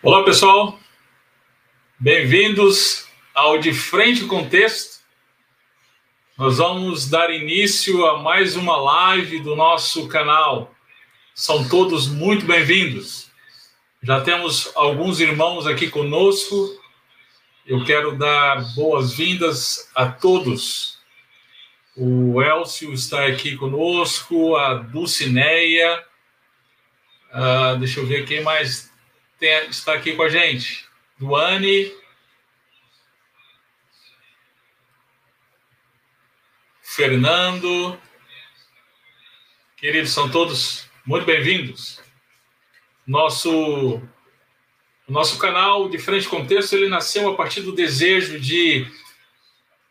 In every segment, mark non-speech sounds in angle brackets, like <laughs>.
Olá, pessoal. Bem-vindos ao De Frente Contexto. Nós vamos dar início a mais uma live do nosso canal. São todos muito bem-vindos. Já temos alguns irmãos aqui conosco. Eu quero dar boas-vindas a todos. O Elcio está aqui conosco, a Dulcineia. Uh, deixa eu ver quem mais tem, está aqui com a gente. Duane. Fernando. Queridos, são todos muito bem-vindos. Nosso nosso canal de Frente Contexto, ele nasceu a partir do desejo de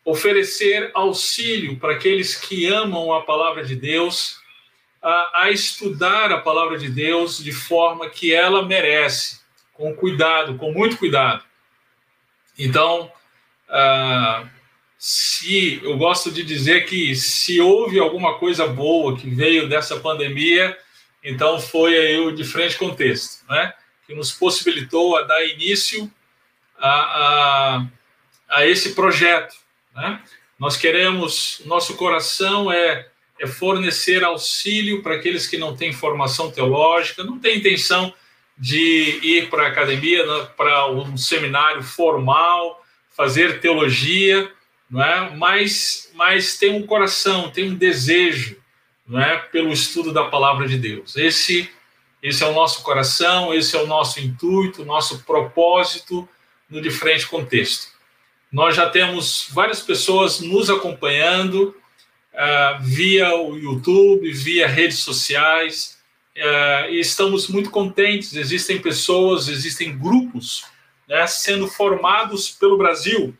oferecer auxílio para aqueles que amam a palavra de Deus, a, a estudar a palavra de Deus de forma que ela merece com cuidado, com muito cuidado. Então, uh, se eu gosto de dizer que se houve alguma coisa boa que veio dessa pandemia, então foi aí o de frente contexto, né? Que nos possibilitou a dar início a, a, a esse projeto, né? Nós queremos, nosso coração é, é fornecer auxílio para aqueles que não têm formação teológica, não têm intenção de ir para a academia, né, para um seminário formal, fazer teologia, não é? Mas, mas tem um coração, tem um desejo, não é? Pelo estudo da palavra de Deus. Esse, esse é o nosso coração, esse é o nosso intuito, nosso propósito no diferente contexto. Nós já temos várias pessoas nos acompanhando uh, via o YouTube, via redes sociais é, e estamos muito contentes. Existem pessoas, existem grupos né, sendo formados pelo Brasil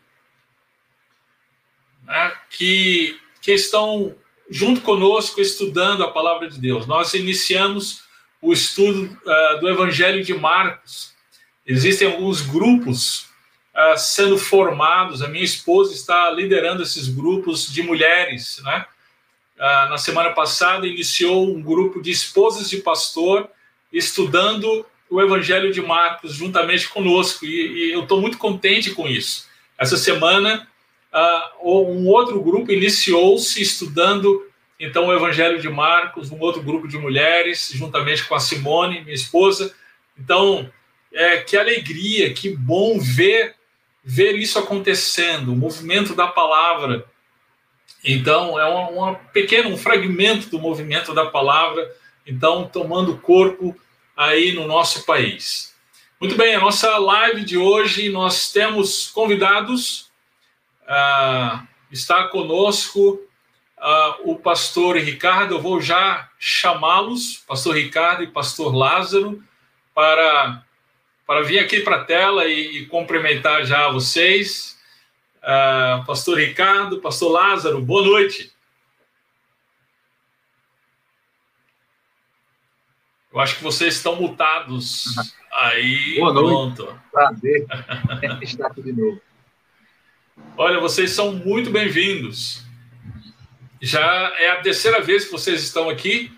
né, que, que estão junto conosco estudando a palavra de Deus. Nós iniciamos o estudo uh, do Evangelho de Marcos. Existem alguns grupos uh, sendo formados. A minha esposa está liderando esses grupos de mulheres, né? Ah, na semana passada, iniciou um grupo de esposas de pastor estudando o Evangelho de Marcos juntamente conosco, e, e eu estou muito contente com isso. Essa semana, uh, um outro grupo iniciou-se estudando então o Evangelho de Marcos, um outro grupo de mulheres, juntamente com a Simone, minha esposa. Então, é, que alegria, que bom ver ver isso acontecendo, o movimento da palavra então, é uma, uma pequeno, um fragmento do movimento da palavra, então, tomando corpo aí no nosso país. Muito bem, a nossa live de hoje, nós temos convidados, uh, está conosco uh, o pastor Ricardo, eu vou já chamá-los, pastor Ricardo e pastor Lázaro, para, para vir aqui para a tela e, e cumprimentar já vocês, Uh, pastor Ricardo, pastor Lázaro, boa noite. Eu acho que vocês estão mutados. Aí, boa noite. pronto. Prazer <laughs> estar aqui de novo. Olha, vocês são muito bem-vindos. Já é a terceira vez que vocês estão aqui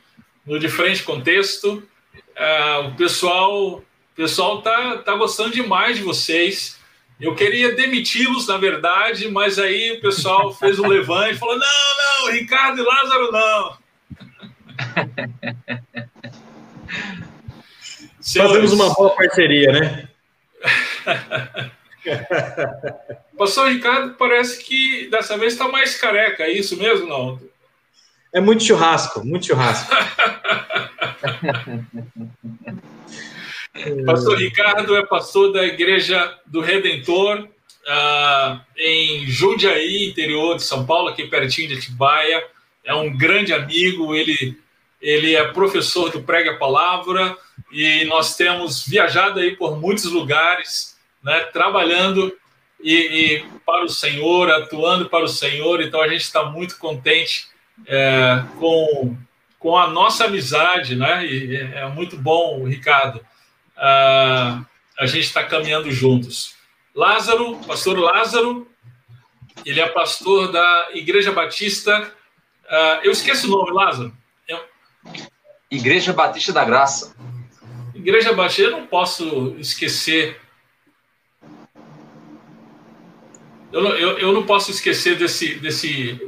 no Diferente Contexto. Uh, o pessoal o pessoal tá, tá gostando demais de vocês. Eu queria demiti-los, na verdade, mas aí o pessoal fez um levante e falou: não, não, Ricardo e Lázaro não. <laughs> Fazemos uma boa parceria, né? <laughs> Pastor Ricardo parece que dessa vez está mais careca, é isso mesmo, não? É muito churrasco, muito churrasco. <laughs> Pastor Ricardo é pastor da Igreja do Redentor, uh, em Jundiaí, interior de São Paulo, aqui pertinho de Atibaia. É um grande amigo, ele, ele é professor do Prega Palavra e nós temos viajado aí por muitos lugares, né, trabalhando e, e para o Senhor, atuando para o Senhor. Então a gente está muito contente é, com, com a nossa amizade, né? E é muito bom, Ricardo, uh, a gente está caminhando juntos. Lázaro, pastor Lázaro, ele é pastor da Igreja Batista. Uh, eu esqueço o nome, Lázaro. Igreja Batista da Graça. Igreja Batista, eu não posso esquecer. Eu, eu, eu não posso esquecer desse, desse,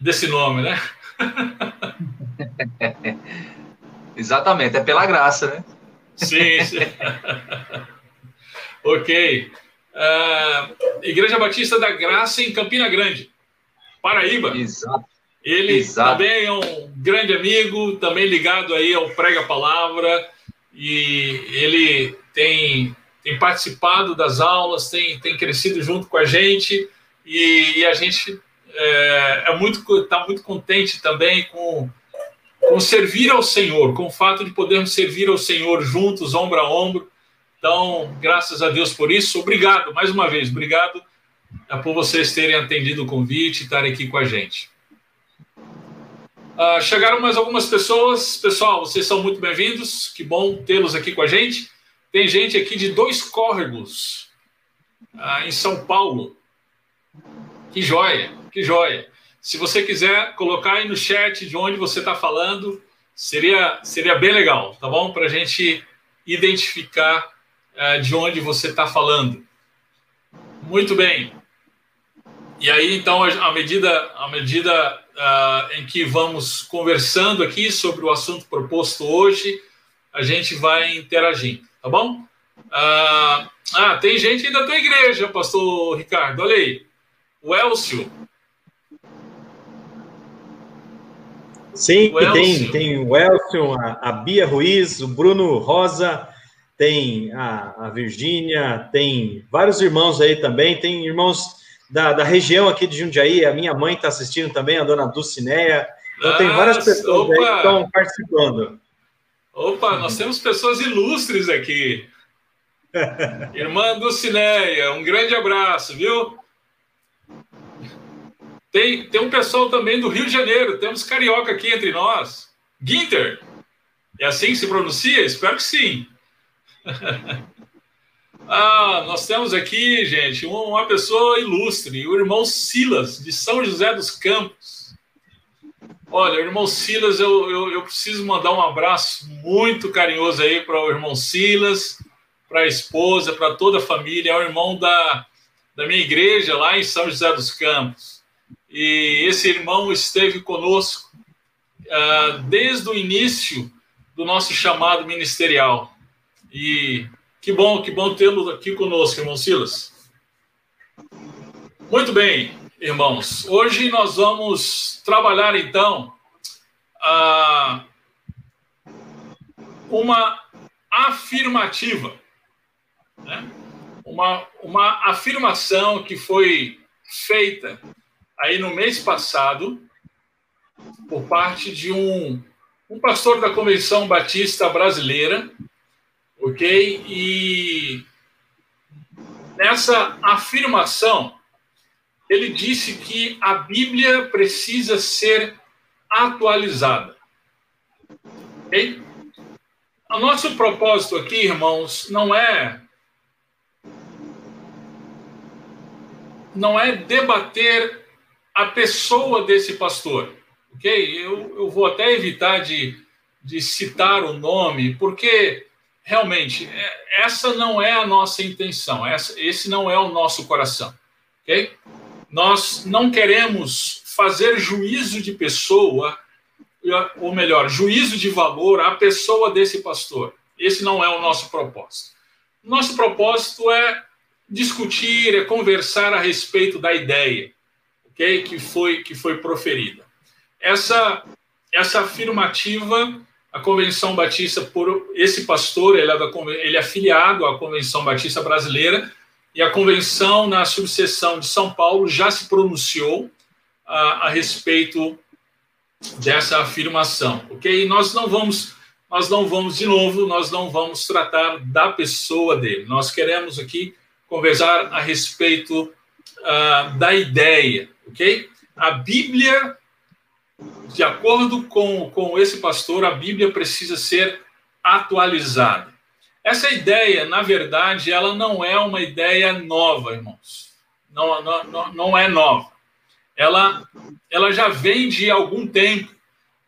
desse nome, né? <laughs> Exatamente, é pela graça, né? Sim, sim. <laughs> ok. Uh, Igreja Batista da Graça em Campina Grande, Paraíba. Exato. Ele Exato. também é um grande amigo, também ligado aí ao Prega Palavra, e ele tem, tem participado das aulas, tem, tem crescido junto com a gente, e, e a gente é, é muito está muito contente também com, com servir ao Senhor, com o fato de podermos servir ao Senhor juntos, ombro a ombro. Então, graças a Deus por isso. Obrigado, mais uma vez, obrigado é, por vocês terem atendido o convite e estarem aqui com a gente. Uh, chegaram mais algumas pessoas. Pessoal, vocês são muito bem-vindos. Que bom tê-los aqui com a gente. Tem gente aqui de dois córregos, uh, em São Paulo. Que joia! Que joia. Se você quiser colocar aí no chat de onde você está falando, seria, seria bem legal, tá bom? Para a gente identificar uh, de onde você está falando. Muito bem. E aí, então, à medida, à medida uh, em que vamos conversando aqui sobre o assunto proposto hoje, a gente vai interagindo, tá bom? Uh, ah, tem gente aí da tua igreja, pastor Ricardo, olha aí. O Elcio, Sim, tem, tem o Elcio, a, a, Bia Ruiz, o Bruno Rosa, tem a, a Virgínia, tem vários irmãos aí também, tem irmãos da, da região aqui de Jundiaí, a minha mãe está assistindo também, a dona Dulcineia, então ah, tem várias pessoas opa. aí que estão participando. Opa, nós temos pessoas ilustres aqui. <laughs> Irmã Dulcineia, um grande abraço, viu? Tem, tem um pessoal também do Rio de Janeiro, temos carioca aqui entre nós. Ginter, é assim que se pronuncia? Espero que sim. <laughs> ah, nós temos aqui, gente, uma pessoa ilustre, o irmão Silas, de São José dos Campos. Olha, irmão Silas, eu, eu, eu preciso mandar um abraço muito carinhoso aí para o irmão Silas, para a esposa, para toda a família. É o irmão da, da minha igreja lá em São José dos Campos e esse irmão esteve conosco uh, desde o início do nosso chamado ministerial. E que bom, que bom tê-lo aqui conosco, irmão Silas. Muito bem, irmãos. Hoje nós vamos trabalhar então uh, uma afirmativa, né? uma, uma afirmação que foi feita aí no mês passado, por parte de um, um pastor da Convenção Batista Brasileira, ok? E nessa afirmação, ele disse que a Bíblia precisa ser atualizada. O nosso propósito aqui, irmãos, não é não é debater a pessoa desse pastor, ok? Eu, eu vou até evitar de, de citar o nome, porque realmente é, essa não é a nossa intenção, essa, esse não é o nosso coração, ok? Nós não queremos fazer juízo de pessoa, ou melhor, juízo de valor à pessoa desse pastor. Esse não é o nosso propósito. Nosso propósito é discutir, é conversar a respeito da ideia okay, que, foi, que foi proferida. Essa, essa afirmativa, a Convenção Batista, por esse pastor, ele é, da, ele é afiliado à Convenção Batista Brasileira, e a Convenção, na subseção de São Paulo, já se pronunciou a, a respeito dessa afirmação, ok? E nós não vamos, nós não vamos, de novo, nós não vamos tratar da pessoa dele. Nós queremos aqui conversar a respeito uh, da ideia, ok? A Bíblia, de acordo com, com esse pastor, a Bíblia precisa ser atualizada. Essa ideia, na verdade, ela não é uma ideia nova, irmãos. Não, não, não é nova. Ela, ela já vem de algum tempo,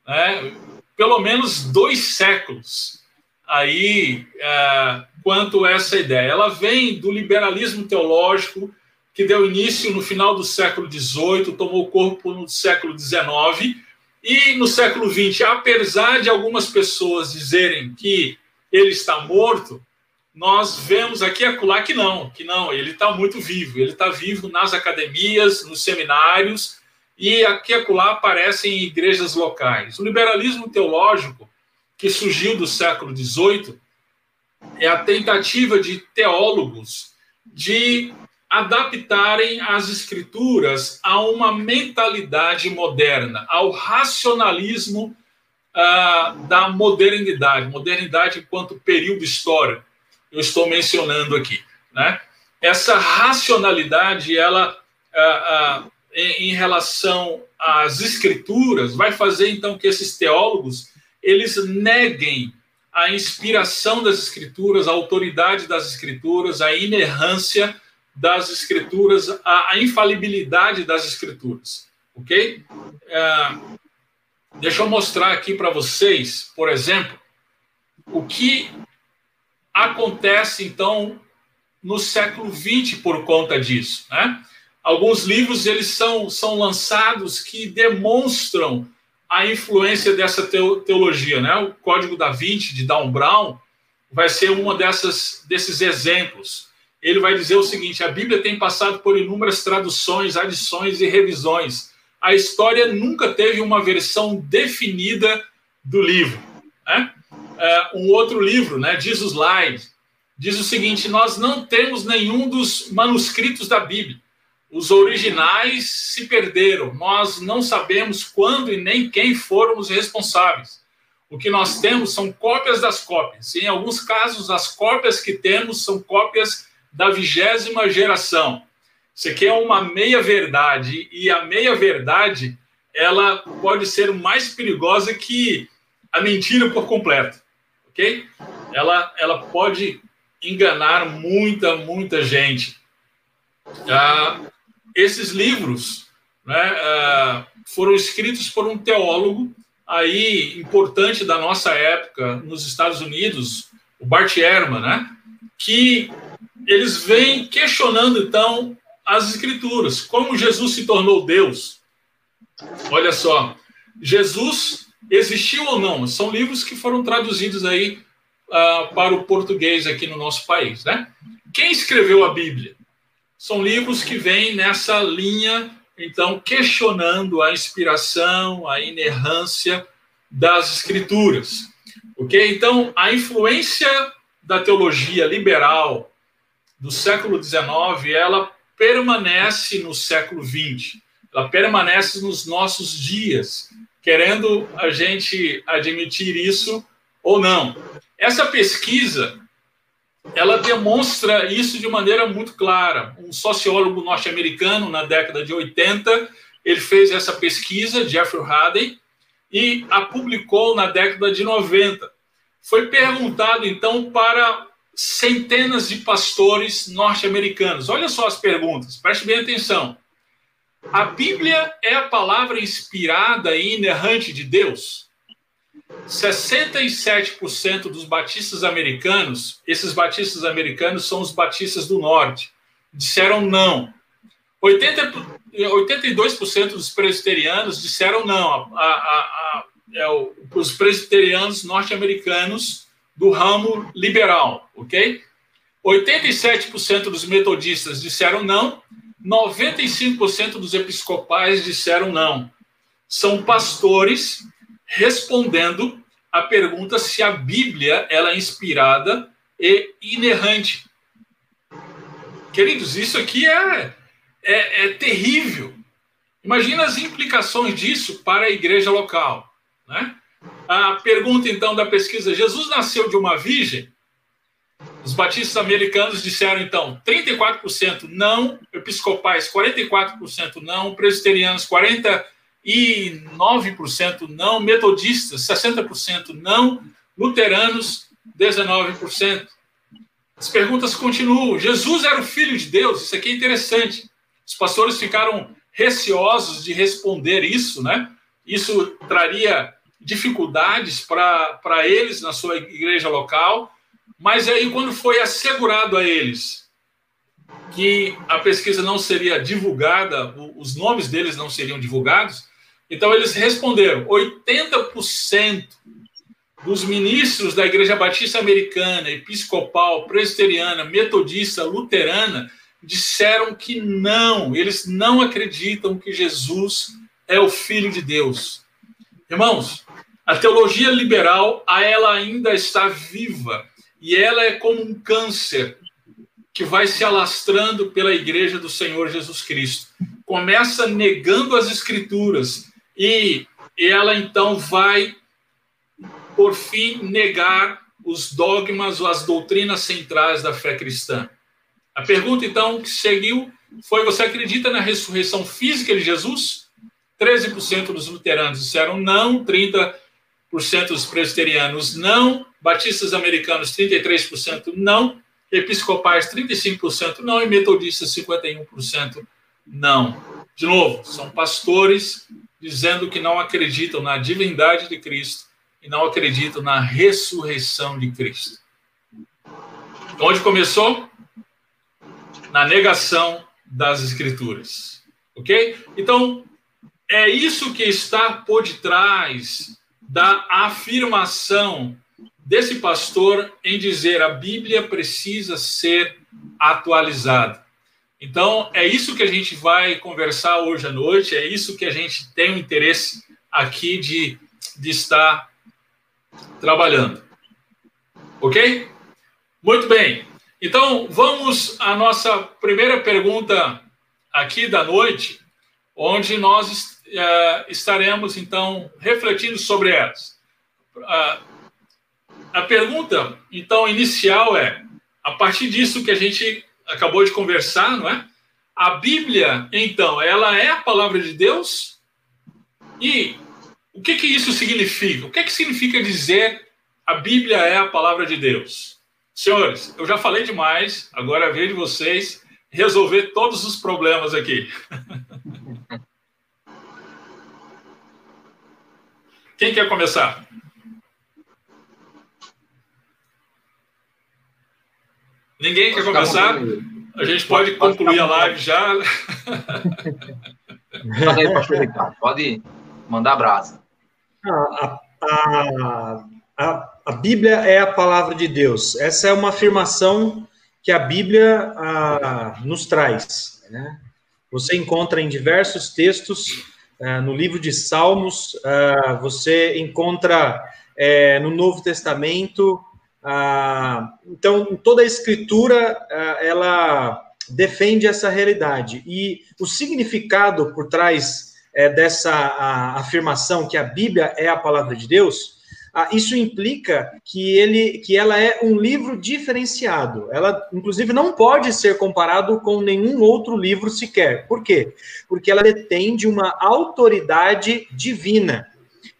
né? pelo menos dois séculos. aí é, quanto essa ideia. Ela vem do liberalismo teológico que deu início no final do século XVIII, tomou corpo no século XIX e no século XX, apesar de algumas pessoas dizerem que ele está morto, nós vemos aqui a acolá que não, que não, ele está muito vivo, ele está vivo nas academias, nos seminários, e aqui a acolá aparece em igrejas locais. O liberalismo teológico, que surgiu do século XVIII, é a tentativa de teólogos de adaptarem as escrituras a uma mentalidade moderna, ao racionalismo uh, da modernidade, modernidade enquanto período histórico. Eu estou mencionando aqui, né? Essa racionalidade, ela, uh, uh, em, em relação às escrituras, vai fazer então que esses teólogos eles neguem a inspiração das escrituras, a autoridade das escrituras, a inerrância das escrituras, a, a infalibilidade das escrituras, ok? É, deixa eu mostrar aqui para vocês, por exemplo, o que acontece então no século XX por conta disso, né? Alguns livros eles são, são lançados que demonstram a influência dessa teologia, né? O Código da Vinci de Dan Brown vai ser uma dessas desses exemplos ele vai dizer o seguinte: a Bíblia tem passado por inúmeras traduções, adições e revisões. A história nunca teve uma versão definida do livro. Né? É, um outro livro, né, Jesus Lied, diz o seguinte: nós não temos nenhum dos manuscritos da Bíblia. Os originais se perderam. Nós não sabemos quando e nem quem foram os responsáveis. O que nós temos são cópias das cópias. Em alguns casos, as cópias que temos são cópias da vigésima geração. Você quer uma meia-verdade, e a meia-verdade ela pode ser mais perigosa que a mentira por completo, ok? Ela, ela pode enganar muita, muita gente. Ah, esses livros né, ah, foram escritos por um teólogo aí importante da nossa época nos Estados Unidos, o Bart Ehrman, né, que eles vêm questionando então as escrituras, como Jesus se tornou Deus. Olha só, Jesus existiu ou não? São livros que foram traduzidos aí uh, para o português aqui no nosso país, né? Quem escreveu a Bíblia? São livros que vêm nessa linha, então, questionando a inspiração, a inerrância das escrituras. Ok? Então, a influência da teologia liberal do século XIX, ela permanece no século XX, ela permanece nos nossos dias, querendo a gente admitir isso ou não. Essa pesquisa, ela demonstra isso de maneira muito clara. Um sociólogo norte-americano, na década de 80, ele fez essa pesquisa, Jeffrey Hadley, e a publicou na década de 90. Foi perguntado, então, para centenas de pastores norte-americanos. Olha só as perguntas, preste bem atenção. A Bíblia é a palavra inspirada e inerrante de Deus? 67% dos batistas americanos, esses batistas americanos são os batistas do norte, disseram não. 80, 82% dos presbiterianos disseram não. A, a, a, é os presbiterianos norte-americanos do ramo liberal, ok? 87% dos metodistas disseram não, 95% dos episcopais disseram não. São pastores respondendo a pergunta se a Bíblia ela é inspirada e inerrante. Queridos, isso aqui é, é, é terrível. Imagina as implicações disso para a igreja local, né? A pergunta, então, da pesquisa: Jesus nasceu de uma virgem? Os batistas americanos disseram, então, 34% não, episcopais 44% não, presbiterianos 49% não, metodistas 60% não, luteranos 19%. As perguntas continuam. Jesus era o filho de Deus? Isso aqui é interessante. Os pastores ficaram receosos de responder isso, né? Isso traria dificuldades para eles na sua igreja local, mas aí, quando foi assegurado a eles que a pesquisa não seria divulgada, os nomes deles não seriam divulgados, então eles responderam: 80% dos ministros da Igreja Batista Americana, Episcopal, Presbiteriana, Metodista, Luterana disseram que não, eles não acreditam que Jesus é o Filho de Deus. Irmãos, a teologia liberal, ela ainda está viva e ela é como um câncer que vai se alastrando pela igreja do Senhor Jesus Cristo. Começa negando as escrituras e ela então vai, por fim, negar os dogmas ou as doutrinas centrais da fé cristã. A pergunta, então, que seguiu foi: você acredita na ressurreição física de Jesus? 13% dos luteranos disseram não, 30% dos presbiterianos não, batistas americanos 33% não, episcopais 35% não e metodistas 51% não. De novo, são pastores dizendo que não acreditam na divindade de Cristo e não acreditam na ressurreição de Cristo. Onde começou? Na negação das Escrituras. Ok? Então, é isso que está por detrás da afirmação desse pastor em dizer a Bíblia precisa ser atualizada. Então, é isso que a gente vai conversar hoje à noite, é isso que a gente tem o interesse aqui de, de estar trabalhando. Ok? Muito bem. Então, vamos à nossa primeira pergunta aqui da noite, onde nós estaremos, então, refletindo sobre elas. Uh, a pergunta, então, inicial é: a partir disso que a gente acabou de conversar, não é? A Bíblia, então, ela é a palavra de Deus? E o que que isso significa? O que que significa dizer a Bíblia é a palavra de Deus? Senhores, eu já falei demais, agora vejo vocês resolver todos os problemas aqui. <laughs> Quem quer começar? Ninguém quer começar? A gente pode concluir a live já. aí, pastor Ricardo, pode mandar brasa. A, a, a, a, Bíblia é a palavra de Deus. Essa é uma afirmação que a Bíblia a, nos traz. Né? Você encontra em diversos textos, no livro de Salmos, uh, você encontra uh, no Novo Testamento, ah, então, toda a escritura, ah, ela defende essa realidade. E o significado por trás é, dessa afirmação que a Bíblia é a palavra de Deus, ah, isso implica que, ele, que ela é um livro diferenciado. Ela, inclusive, não pode ser comparado com nenhum outro livro sequer. Por quê? Porque ela detém de uma autoridade divina.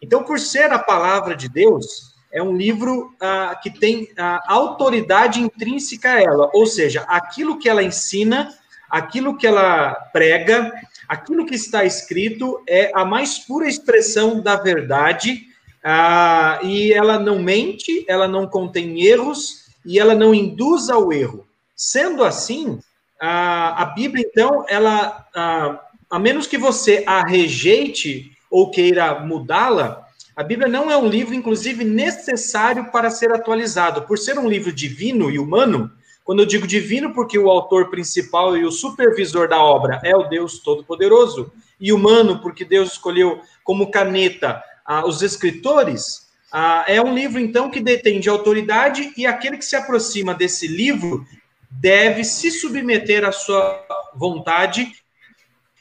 Então, por ser a palavra de Deus, é um livro ah, que tem a autoridade intrínseca a ela, ou seja, aquilo que ela ensina, aquilo que ela prega, aquilo que está escrito é a mais pura expressão da verdade, ah, e ela não mente, ela não contém erros e ela não induz ao erro. Sendo assim, a, a Bíblia, então, ela, a, a menos que você a rejeite ou queira mudá-la, a Bíblia não é um livro, inclusive, necessário para ser atualizado. Por ser um livro divino e humano, quando eu digo divino, porque o autor principal e o supervisor da obra é o Deus Todo-Poderoso, e humano, porque Deus escolheu como caneta ah, os escritores, ah, é um livro, então, que detém de autoridade, e aquele que se aproxima desse livro deve se submeter à sua vontade,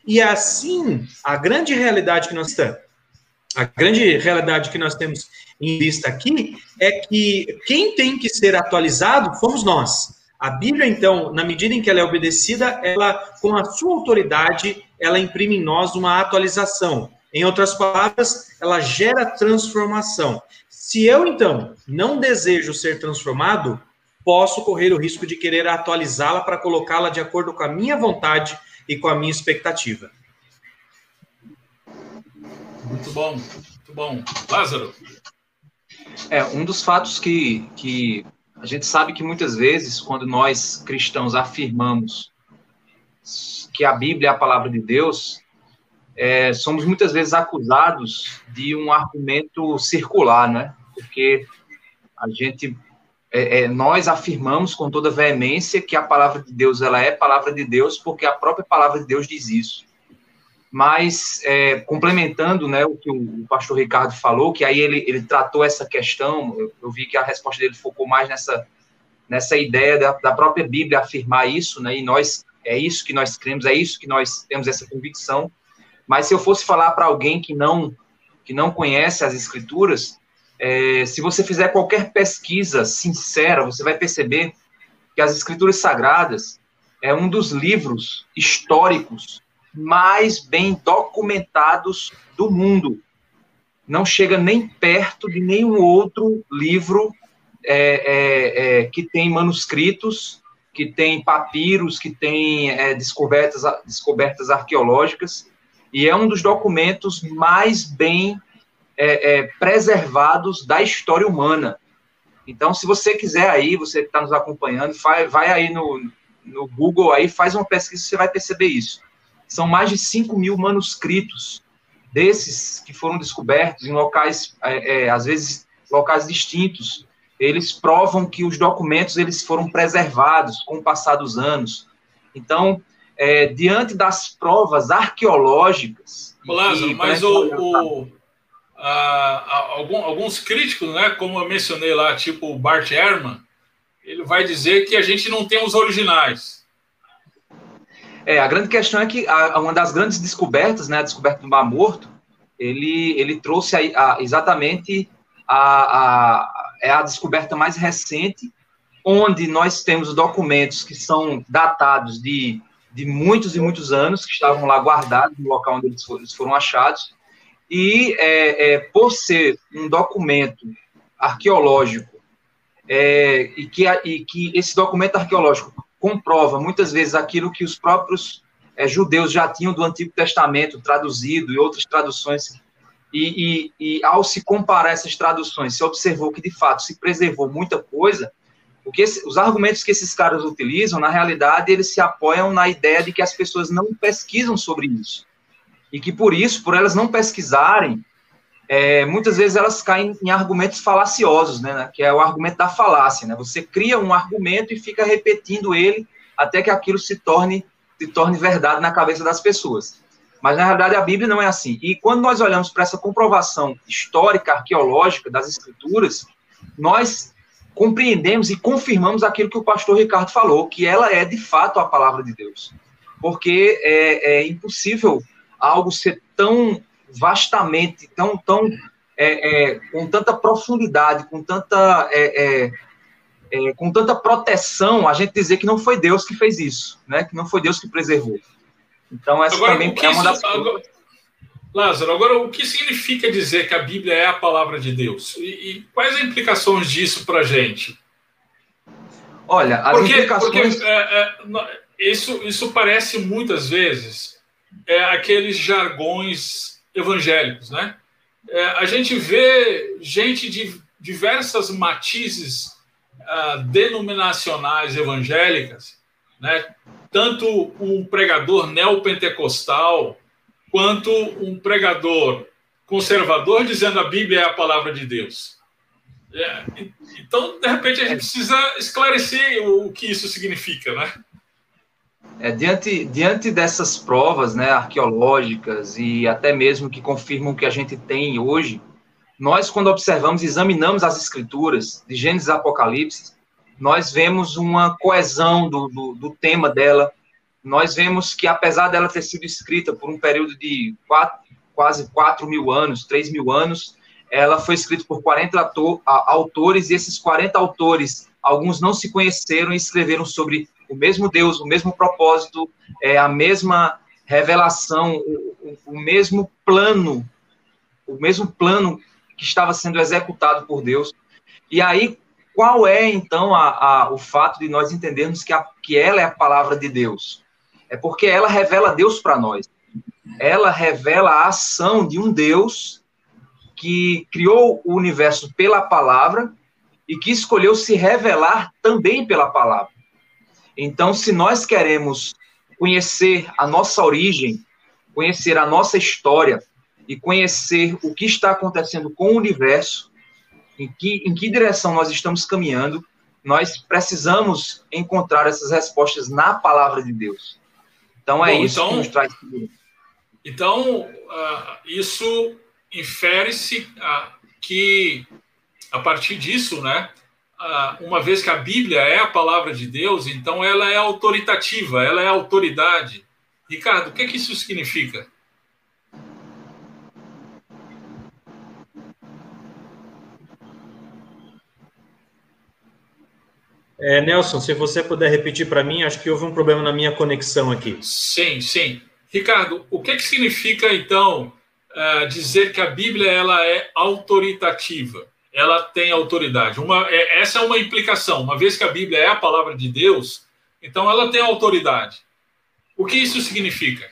e assim, a grande realidade que nós estamos a grande realidade que nós temos em vista aqui é que quem tem que ser atualizado fomos nós. A Bíblia, então, na medida em que ela é obedecida, ela, com a sua autoridade, ela imprime em nós uma atualização. Em outras palavras, ela gera transformação. Se eu, então, não desejo ser transformado, posso correr o risco de querer atualizá-la para colocá-la de acordo com a minha vontade e com a minha expectativa. Muito bom, muito bom. Lázaro? É, um dos fatos que, que a gente sabe que muitas vezes, quando nós cristãos afirmamos que a Bíblia é a palavra de Deus, é, somos muitas vezes acusados de um argumento circular, né? Porque a gente, é, é, nós afirmamos com toda veemência que a palavra de Deus ela é palavra de Deus, porque a própria palavra de Deus diz isso. Mas é, complementando, né, o que o, pastor Ricardo falou, que aí ele, ele tratou essa questão, eu, eu vi que a resposta dele focou mais nessa nessa ideia da, da própria Bíblia afirmar isso, né? E nós é isso que nós cremos, é isso que nós temos essa convicção. Mas se eu fosse falar para alguém que não que não conhece as escrituras, é, se você fizer qualquer pesquisa sincera, você vai perceber que as escrituras sagradas é um dos livros históricos mais bem documentados do mundo. Não chega nem perto de nenhum outro livro é, é, é que tem manuscritos, que tem papiros, que tem é, descobertas, descobertas arqueológicas e é um dos documentos mais bem é, é, preservados da história humana. Então, se você quiser aí, você está nos acompanhando, vai, vai aí no, no Google aí, faz uma pesquisa, você vai perceber isso. São mais de 5 mil manuscritos desses que foram descobertos em locais, é, é, às vezes, locais distintos. Eles provam que os documentos eles foram preservados com o passar dos anos. Então, é, diante das provas arqueológicas. Lázaro, mas o, o a, a, algum, alguns críticos, né, como eu mencionei lá, tipo o Bart Ehrman, ele vai dizer que a gente não tem os originais. É, a grande questão é que a, uma das grandes descobertas, né, a descoberta do Mar Morto, ele, ele trouxe a, a, exatamente a, a, é a descoberta mais recente, onde nós temos documentos que são datados de de muitos e muitos anos, que estavam lá guardados no local onde eles foram, eles foram achados, e é, é, por ser um documento arqueológico, é, e, que, e que esse documento arqueológico comprova muitas vezes aquilo que os próprios é, judeus já tinham do Antigo Testamento traduzido e outras traduções, e, e, e ao se comparar essas traduções, se observou que de fato se preservou muita coisa, porque os argumentos que esses caras utilizam, na realidade, eles se apoiam na ideia de que as pessoas não pesquisam sobre isso. E que por isso, por elas não pesquisarem, é, muitas vezes elas caem em argumentos falaciosos, né, que é o argumento da falácia. Né? Você cria um argumento e fica repetindo ele até que aquilo se torne, se torne verdade na cabeça das pessoas. Mas, na realidade, a Bíblia não é assim. E quando nós olhamos para essa comprovação histórica, arqueológica das Escrituras, nós compreendemos e confirmamos aquilo que o pastor Ricardo falou, que ela é de fato a palavra de Deus. Porque é, é impossível algo ser tão vastamente, tão, tão é, é, com tanta profundidade, com tanta, é, é, é, com tanta proteção, a gente dizer que não foi Deus que fez isso, né? Que não foi Deus que preservou. Então essa agora, também é uma das agora, Lázaro, agora o que significa dizer que a Bíblia é a palavra de Deus? E, e quais as implicações disso para a gente? Olha, as porque, implicações. Porque, é, é, isso, isso parece muitas vezes é, aqueles jargões evangélicos, né? É, a gente vê gente de diversas matizes uh, denominacionais evangélicas, né? Tanto um pregador neopentecostal, quanto um pregador conservador dizendo a Bíblia é a palavra de Deus. É, então, de repente, a gente precisa esclarecer o que isso significa, né? É, diante, diante dessas provas né, arqueológicas e até mesmo que confirmam o que a gente tem hoje, nós, quando observamos, examinamos as escrituras de Gênesis e Apocalipse, nós vemos uma coesão do, do, do tema dela, nós vemos que, apesar dela ter sido escrita por um período de quatro, quase 4 mil anos, 3 mil anos, ela foi escrita por 40 ator, autores, e esses 40 autores, alguns não se conheceram e escreveram sobre o mesmo Deus, o mesmo propósito, é, a mesma revelação, o, o mesmo plano, o mesmo plano que estava sendo executado por Deus. E aí, qual é, então, a, a, o fato de nós entendermos que, a, que ela é a palavra de Deus? É porque ela revela Deus para nós. Ela revela a ação de um Deus que criou o universo pela palavra e que escolheu se revelar também pela palavra. Então, se nós queremos conhecer a nossa origem, conhecer a nossa história e conhecer o que está acontecendo com o universo, em que, em que direção nós estamos caminhando, nós precisamos encontrar essas respostas na palavra de Deus. Então, é Bom, isso então, que nos traz. Então, uh, isso infere-se uh, que, a partir disso, né, uh, uma vez que a Bíblia é a palavra de Deus, então ela é autoritativa, ela é autoridade. Ricardo, o que, é que isso significa? É, Nelson, se você puder repetir para mim, acho que houve um problema na minha conexão aqui. Sim, sim. Ricardo, o que, que significa, então, uh, dizer que a Bíblia ela é autoritativa? Ela tem autoridade. Uma, é, essa é uma implicação. Uma vez que a Bíblia é a palavra de Deus, então ela tem autoridade. O que isso significa?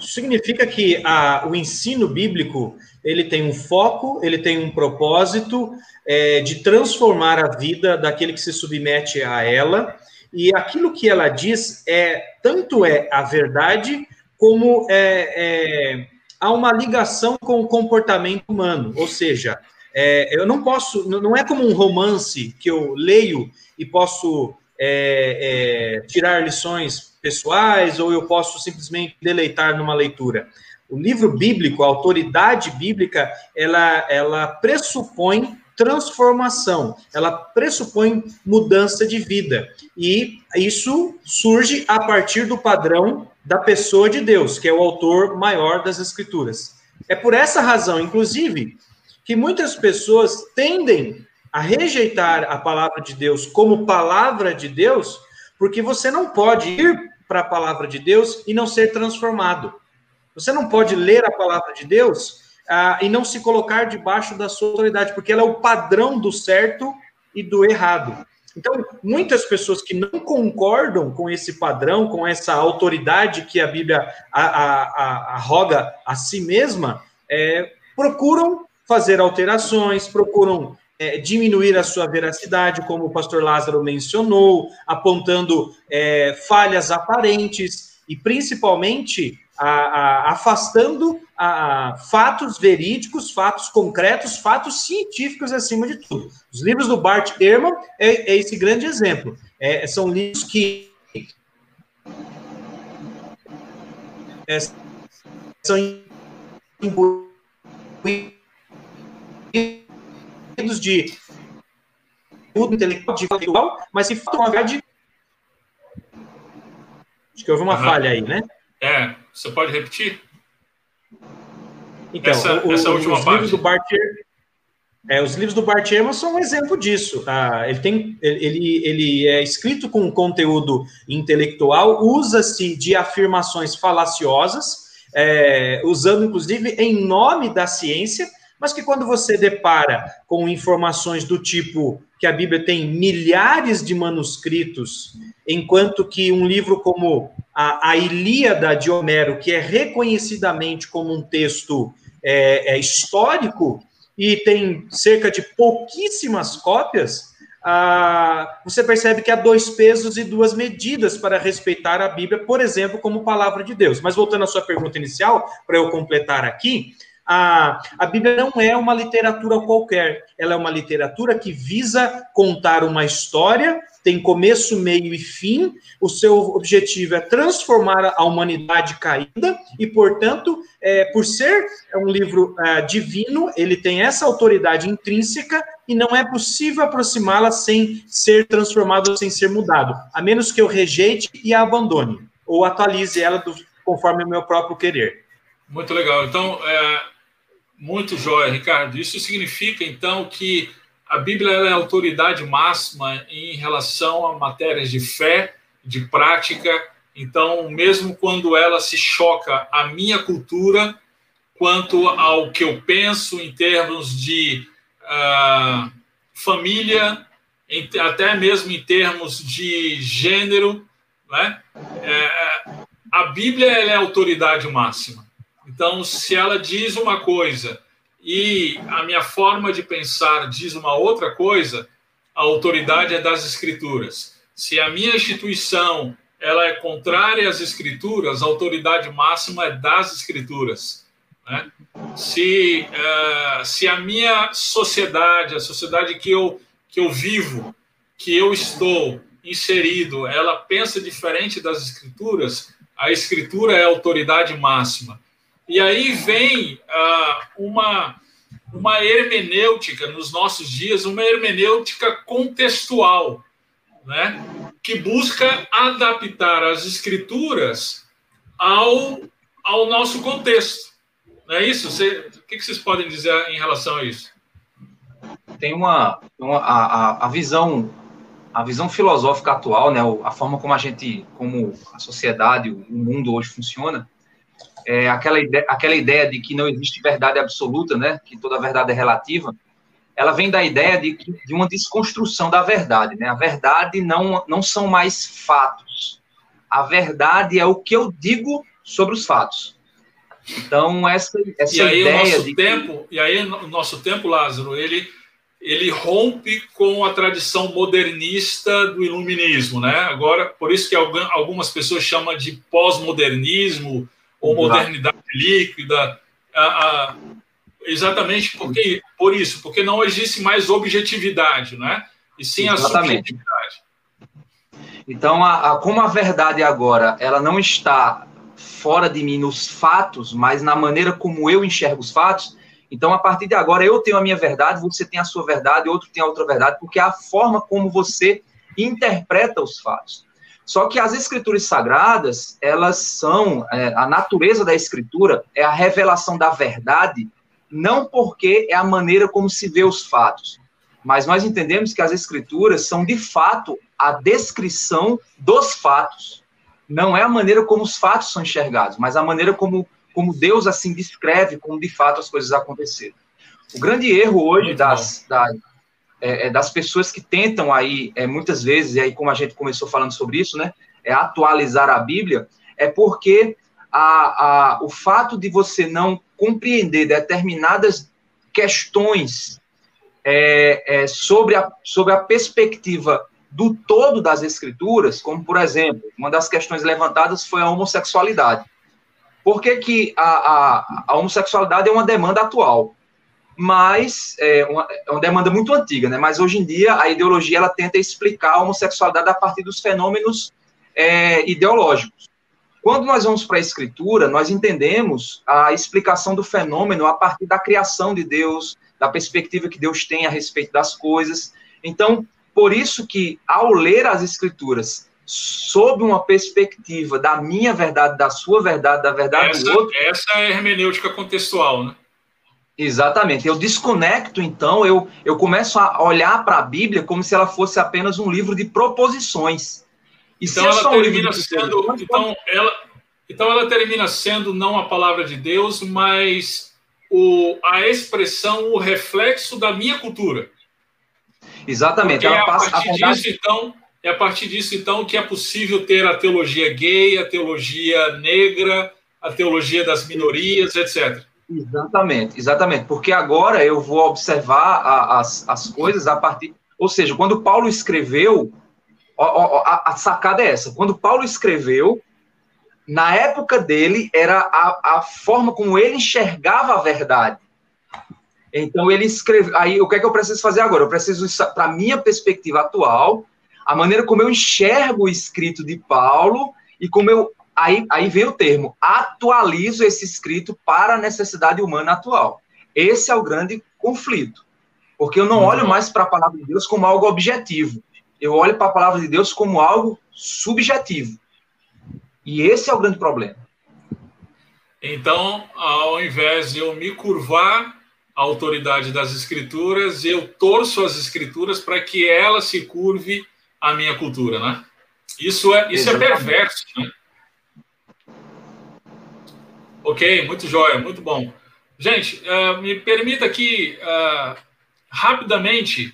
Significa que a, o ensino bíblico ele tem um foco, ele tem um propósito é, de transformar a vida daquele que se submete a ela e aquilo que ela diz é tanto é a verdade como é, é há uma ligação com o comportamento humano, ou seja, é, eu não posso, não é como um romance que eu leio e posso é, é, tirar lições pessoais ou eu posso simplesmente deleitar numa leitura. O livro bíblico, a autoridade bíblica, ela, ela pressupõe transformação, ela pressupõe mudança de vida. E isso surge a partir do padrão da pessoa de Deus, que é o autor maior das Escrituras. É por essa razão, inclusive, que muitas pessoas tendem a rejeitar a palavra de Deus como palavra de Deus, porque você não pode ir para a palavra de Deus e não ser transformado. Você não pode ler a palavra de Deus ah, e não se colocar debaixo da sua autoridade, porque ela é o padrão do certo e do errado. Então, muitas pessoas que não concordam com esse padrão, com essa autoridade que a Bíblia arroga a, si mesma, é, procuram fazer alterações, procuram é, diminuir a sua veracidade, como o pastor Lázaro mencionou, apontando é, falhas aparentes e, principalmente, a, a, afastando a, fatos verídicos, fatos concretos, fatos científicos acima de tudo. Os livros do Bart Ehrman é, é esse grande exemplo. É, são livros que é, são imbuídos de tudo intelectual, mas se for uma verdade. Acho que houve uma uhum. falha aí, né? É, você pode repetir? Então, essa, o, essa última os parte. livros do Bart, é, os livros do Bart Ehrman são um exemplo disso. Ah, ele, tem, ele, ele é escrito com conteúdo intelectual, usa-se de afirmações falaciosas, é, usando inclusive em nome da ciência, mas que quando você depara com informações do tipo que a Bíblia tem milhares de manuscritos, enquanto que um livro como a, a Ilíada de Homero, que é reconhecidamente como um texto é, é histórico e tem cerca de pouquíssimas cópias, ah, você percebe que há dois pesos e duas medidas para respeitar a Bíblia, por exemplo, como palavra de Deus. Mas voltando à sua pergunta inicial, para eu completar aqui, a, a Bíblia não é uma literatura qualquer, ela é uma literatura que visa contar uma história, tem começo, meio e fim. O seu objetivo é transformar a humanidade caída, e, portanto, é, por ser um livro é, divino, ele tem essa autoridade intrínseca e não é possível aproximá-la sem ser transformado, sem ser mudado, a menos que eu rejeite e a abandone, ou atualize ela do, conforme o meu próprio querer. Muito legal. Então, é, muito jóia, Ricardo. Isso significa, então, que a Bíblia é a autoridade máxima em relação a matérias de fé, de prática. Então, mesmo quando ela se choca à minha cultura, quanto ao que eu penso em termos de uh, família, em, até mesmo em termos de gênero, né? É, a Bíblia é a autoridade máxima. Então, se ela diz uma coisa e a minha forma de pensar diz uma outra coisa, a autoridade é das escrituras. Se a minha instituição ela é contrária às escrituras, a autoridade máxima é das escrituras. Né? Se, uh, se a minha sociedade, a sociedade que eu, que eu vivo, que eu estou inserido, ela pensa diferente das escrituras, a escritura é a autoridade máxima. E aí vem uh, uma, uma hermenêutica nos nossos dias, uma hermenêutica contextual, né? que busca adaptar as escrituras ao, ao nosso contexto. Não é isso? Você, o que vocês podem dizer em relação a isso? Tem uma, uma a, a visão a visão filosófica atual, né, a forma como a gente, como a sociedade, o mundo hoje funciona, é aquela ideia, aquela ideia de que não existe verdade absoluta, né, que toda verdade é relativa, ela vem da ideia de, de uma desconstrução da verdade, né? A verdade não, não são mais fatos. A verdade é o que eu digo sobre os fatos. Então, essa, essa e aí, ideia o nosso de tempo, E aí, o nosso tempo, Lázaro, ele ele rompe com a tradição modernista do iluminismo, né? Agora, por isso que algumas pessoas chamam de pós-modernismo ou modernidade líquida, a, a, exatamente porque por isso, porque não existe mais objetividade, né? E sim a exatamente. subjetividade. Então, a, a, como a verdade agora, ela não está fora de mim nos fatos, mas na maneira como eu enxergo os fatos, então, a partir de agora, eu tenho a minha verdade, você tem a sua verdade, outro tem a outra verdade, porque é a forma como você interpreta os fatos. Só que as escrituras sagradas, elas são, é, a natureza da escritura é a revelação da verdade, não porque é a maneira como se vê os fatos, mas nós entendemos que as escrituras são, de fato, a descrição dos fatos. Não é a maneira como os fatos são enxergados, mas a maneira como como Deus assim descreve como de fato as coisas aconteceram. O grande erro hoje das, das, é, é, das pessoas que tentam aí, é, muitas vezes, e aí como a gente começou falando sobre isso, né, é atualizar a Bíblia, é porque a, a, o fato de você não compreender determinadas questões é, é, sobre, a, sobre a perspectiva do todo das escrituras, como, por exemplo, uma das questões levantadas foi a homossexualidade. Por que, que a, a, a homossexualidade é uma demanda atual? Mas é uma, é uma, demanda muito antiga, né? Mas hoje em dia a ideologia ela tenta explicar a homossexualidade a partir dos fenômenos é, ideológicos. Quando nós vamos para a escritura, nós entendemos a explicação do fenômeno a partir da criação de Deus, da perspectiva que Deus tem a respeito das coisas. Então, por isso que ao ler as escrituras sob uma perspectiva da minha verdade, da sua verdade, da verdade essa, do outro. Essa é a hermenêutica contextual, né? Exatamente. Eu desconecto, então, eu, eu começo a olhar para a Bíblia como se ela fosse apenas um livro de proposições. E então ela é termina um sendo. Então ela, então ela termina sendo não a palavra de Deus, mas o, a expressão, o reflexo da minha cultura. Exatamente. Porque ela passa, a partir a disso, então, é a partir disso, então, que é possível ter a teologia gay, a teologia negra, a teologia das minorias, etc. Exatamente, exatamente. Porque agora eu vou observar a, as, as coisas a partir. Ou seja, quando Paulo escreveu, a, a, a sacada é essa: quando Paulo escreveu, na época dele, era a, a forma como ele enxergava a verdade. Então ele escreveu. Aí o que é que eu preciso fazer agora? Eu preciso, para minha perspectiva atual, a maneira como eu enxergo o escrito de Paulo e como eu. Aí, aí vem o termo, atualizo esse escrito para a necessidade humana atual. Esse é o grande conflito. Porque eu não olho mais para a palavra de Deus como algo objetivo. Eu olho para a palavra de Deus como algo subjetivo. E esse é o grande problema. Então, ao invés de eu me curvar à autoridade das escrituras, eu torço as escrituras para que ela se curve a minha cultura, né? Isso é, isso é perverso, né? Ok, muito jóia, muito bom. Gente, uh, me permita aqui uh, rapidamente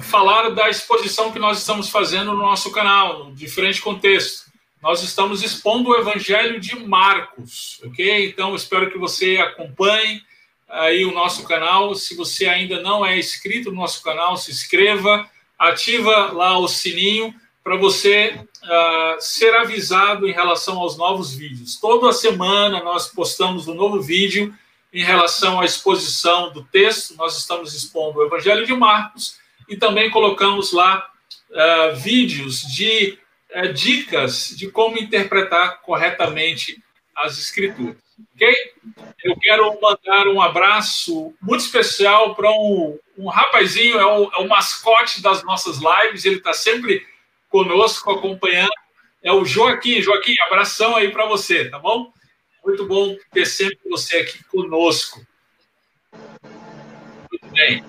falar da exposição que nós estamos fazendo no nosso canal, no Diferente Contexto. Nós estamos expondo o Evangelho de Marcos, ok? Então, espero que você acompanhe, aí o nosso canal. Se você ainda não é inscrito no nosso canal, se inscreva, ativa lá o sininho para você uh, ser avisado em relação aos novos vídeos. Toda semana nós postamos um novo vídeo em relação à exposição do texto. Nós estamos expondo o Evangelho de Marcos e também colocamos lá uh, vídeos de uh, dicas de como interpretar corretamente as Escrituras. Ok? Eu quero mandar um abraço muito especial para um, um rapazinho, é o, é o mascote das nossas lives, ele está sempre conosco, acompanhando. É o Joaquim. Joaquim, abração aí para você, tá bom? Muito bom ter sempre você aqui conosco. Muito bem.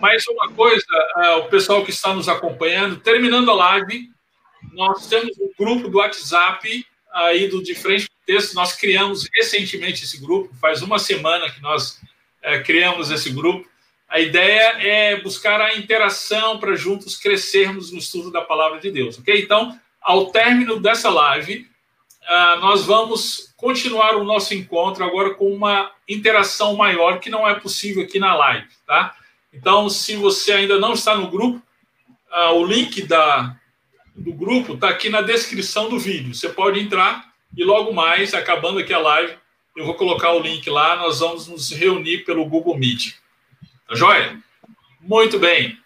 Mais uma coisa, uh, o pessoal que está nos acompanhando, terminando a live, nós temos um grupo do WhatsApp aí do De Frente Texto. Nós criamos recentemente esse grupo, faz uma semana que nós uh, criamos esse grupo. A ideia é buscar a interação para juntos crescermos no estudo da palavra de Deus, ok? Então, ao término dessa live, uh, nós vamos continuar o nosso encontro agora com uma interação maior que não é possível aqui na live, tá? Então, se você ainda não está no grupo, uh, o link da, do grupo está aqui na descrição do vídeo. Você pode entrar e logo mais, acabando aqui a live, eu vou colocar o link lá, nós vamos nos reunir pelo Google Meet. Tá joia? Muito bem.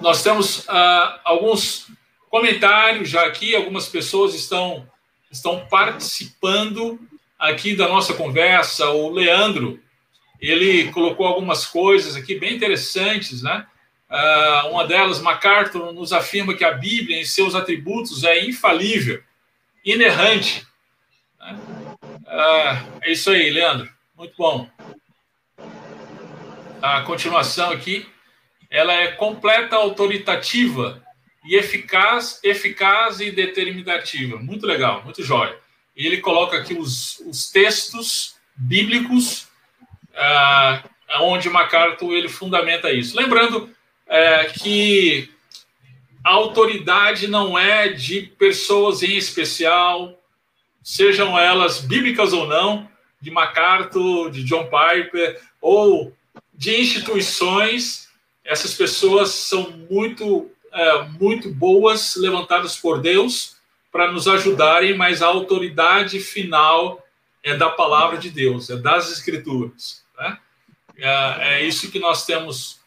Nós temos uh, alguns comentários já aqui, algumas pessoas estão, estão participando aqui da nossa conversa. O Leandro, ele colocou algumas coisas aqui bem interessantes, né? Uh, uma delas, MacArthur nos afirma que a Bíblia, em seus atributos, é infalível, inerrante. Né? Uh, é isso aí, Leandro. Muito bom a continuação aqui, ela é completa, autoritativa e eficaz, eficaz e determinativa. Muito legal, muito jóia. E ele coloca aqui os, os textos bíblicos ah, onde MacArthur ele fundamenta isso. Lembrando é, que a autoridade não é de pessoas em especial, sejam elas bíblicas ou não, de MacArthur, de John Piper, ou de instituições, essas pessoas são muito, é, muito boas, levantadas por Deus, para nos ajudarem, mas a autoridade final é da palavra de Deus, é das Escrituras. Né? É, é isso que nós temos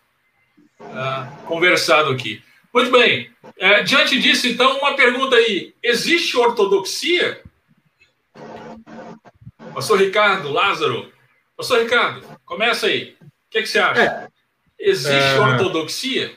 é, conversado aqui. Muito bem, é, diante disso, então, uma pergunta aí: existe ortodoxia? Pastor Ricardo, Lázaro. Pastor Ricardo, começa aí. O que, que você acha? É. Existe é... ortodoxia?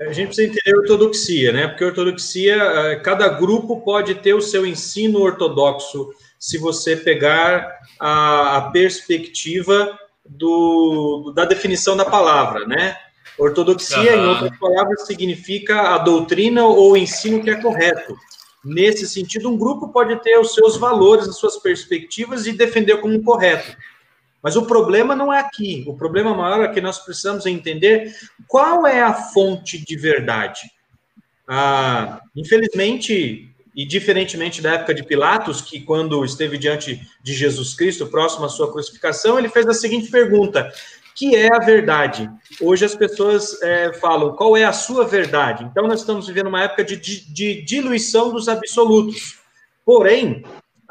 A gente precisa entender ortodoxia, né? Porque ortodoxia, é, cada grupo pode ter o seu ensino ortodoxo, se você pegar a, a perspectiva do, da definição da palavra, né? Ortodoxia, uhum. em outras palavras, significa a doutrina ou o ensino que é correto. Nesse sentido, um grupo pode ter os seus valores, as suas perspectivas e defender como correto. Mas o problema não é aqui. O problema maior é que nós precisamos entender qual é a fonte de verdade. Ah, infelizmente, e diferentemente da época de Pilatos, que quando esteve diante de Jesus Cristo, próximo à sua crucificação, ele fez a seguinte pergunta: que é a verdade? Hoje as pessoas é, falam qual é a sua verdade. Então nós estamos vivendo uma época de, de, de diluição dos absolutos. Porém,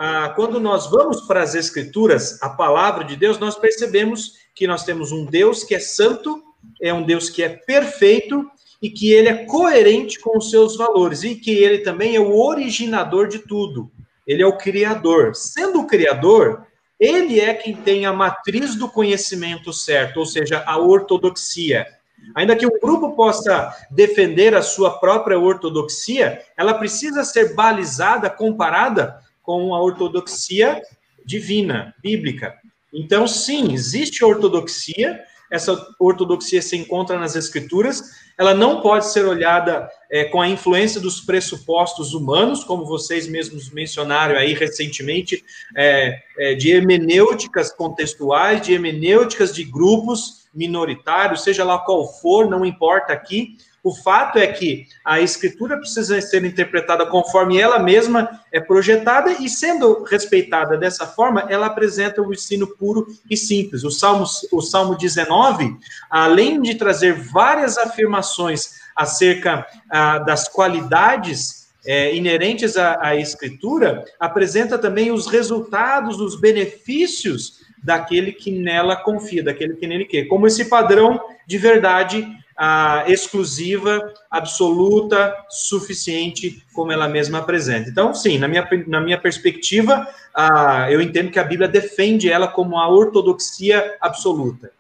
ah, quando nós vamos para as Escrituras, a palavra de Deus, nós percebemos que nós temos um Deus que é santo, é um Deus que é perfeito e que ele é coerente com os seus valores e que ele também é o originador de tudo. Ele é o criador. Sendo o criador, ele é quem tem a matriz do conhecimento certo, ou seja, a ortodoxia. Ainda que um grupo possa defender a sua própria ortodoxia, ela precisa ser balizada, comparada com a ortodoxia divina, bíblica. Então, sim, existe ortodoxia, essa ortodoxia se encontra nas escrituras, ela não pode ser olhada é, com a influência dos pressupostos humanos, como vocês mesmos mencionaram aí recentemente, é, é, de hermenêuticas contextuais, de hermenêuticas de grupos minoritários, seja lá qual for, não importa aqui, O fato é que a escritura precisa ser interpretada conforme ela mesma é projetada e, sendo respeitada dessa forma, ela apresenta o ensino puro e simples. O Salmo, o Salmo 19, além de trazer várias afirmações acerca ah, das qualidades é, inerentes à, à escritura, apresenta também os resultados, os benefícios daquele que nela confia, daquele que nele quer. Como esse padrão de verdade ah, exclusiva, absoluta, suficiente, como ela mesma apresenta. Então, sim, na minha, na minha perspectiva, ah, eu entendo que a Bíblia defende ela como a ortodoxia absoluta.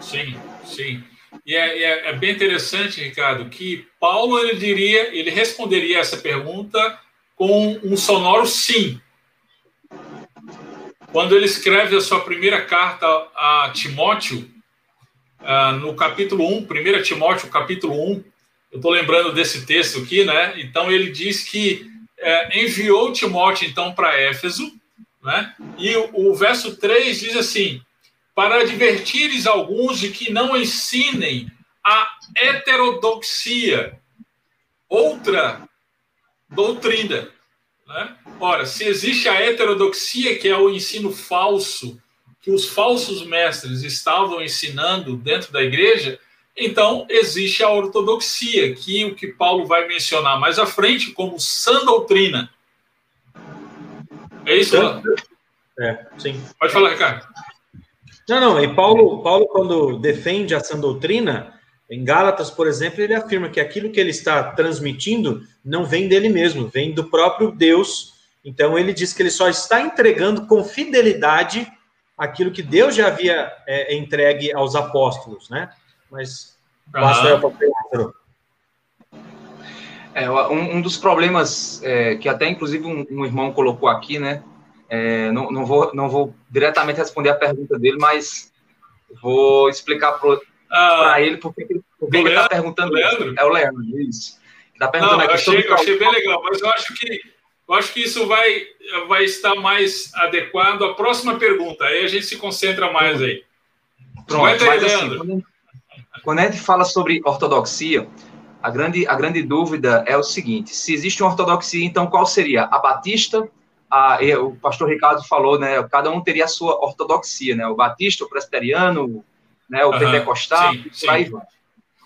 Sim, sim. E é, é, é, bem interessante, Ricardo, que Paulo ele diria, ele responderia essa pergunta com um sonoro sim. Quando ele escreve a sua primeira carta a Timóteo, uh, no capítulo 1, 1 Timóteo, capítulo 1, eu estou lembrando desse texto aqui, né? Então ele diz que uh, enviou Timóteo então para Éfeso, né? E o, o verso 3 diz assim: para advertires alguns de que não ensinem a heterodoxia, outra doutrina. Né? Ora, se existe a heterodoxia, que é o ensino falso, que os falsos mestres estavam ensinando dentro da igreja, então existe a ortodoxia, que o que Paulo vai mencionar mais à frente como sã doutrina. É isso? É, sim. Pode falar, Ricardo. Não, não, e Paulo, Paulo, quando defende a sã doutrina, em Gálatas, por exemplo, ele afirma que aquilo que ele está transmitindo não vem dele mesmo, vem do próprio Deus. Então, ele diz que ele só está entregando com fidelidade aquilo que Deus já havia é, entregue aos apóstolos, né? Mas uhum. É, um, um, dos problemas é, que até inclusive um, um, irmão colocou aqui, né? É, não, não, vou, não vou diretamente responder a pergunta dele, mas vou explicar para ah, ele porque, porque ele está perguntando. Leandro? É o Leandro, isso. Tá perguntando não, eu achei, eu achei bem legal, mas eu acho que eu acho que isso vai, vai estar mais adequado à próxima pergunta. Aí a gente se concentra mais aí. Pronto, mas assim, quando, quando a gente fala sobre ortodoxia, a grande, a grande dúvida é o seguinte: se existe uma ortodoxia, então qual seria? A batista? A, o pastor Ricardo falou, né? Cada um teria a sua ortodoxia, né? O batista, o presbiteriano, né? O uhum, pentecostal, sim, sim. aí vai.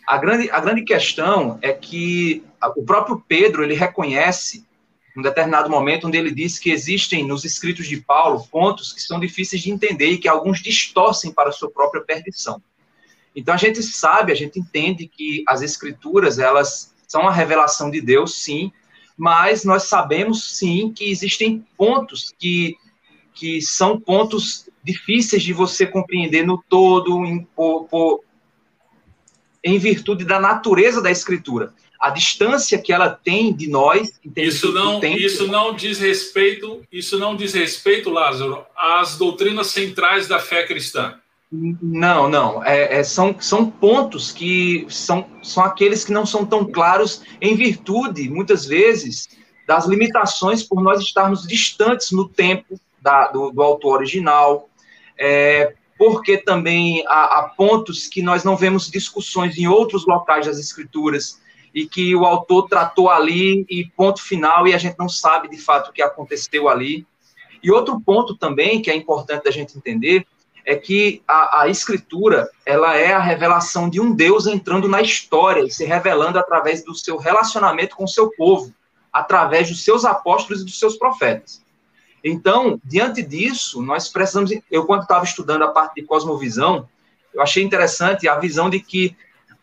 A grande, a grande questão é que o próprio Pedro ele reconhece um determinado momento onde ele diz que existem nos escritos de Paulo pontos que são difíceis de entender e que alguns distorcem para a sua própria perdição. Então a gente sabe, a gente entende que as escrituras elas são a revelação de Deus, sim, mas nós sabemos sim que existem pontos que que são pontos difíceis de você compreender no todo em, por, por, em virtude da natureza da escritura a distância que ela tem de nós. Isso não, tempo, isso não diz respeito, isso não diz respeito, Lázaro, às doutrinas centrais da fé cristã. Não, não. É, é, são, são pontos que são, são aqueles que não são tão claros em virtude, muitas vezes, das limitações por nós estarmos distantes no tempo da, do, do autor original, é, porque também há, há pontos que nós não vemos discussões em outros locais das escrituras e que o autor tratou ali e ponto final, e a gente não sabe de fato o que aconteceu ali. E outro ponto também que é importante da gente entender é que a, a, escritura ela é a revelação de um Deus entrando na história e se revelando através do seu relacionamento com o seu povo, através dos seus apóstolos e dos seus profetas. Então, diante disso, nós precisamos. Eu, quando estava estudando a parte de cosmovisão, eu achei interessante a visão de que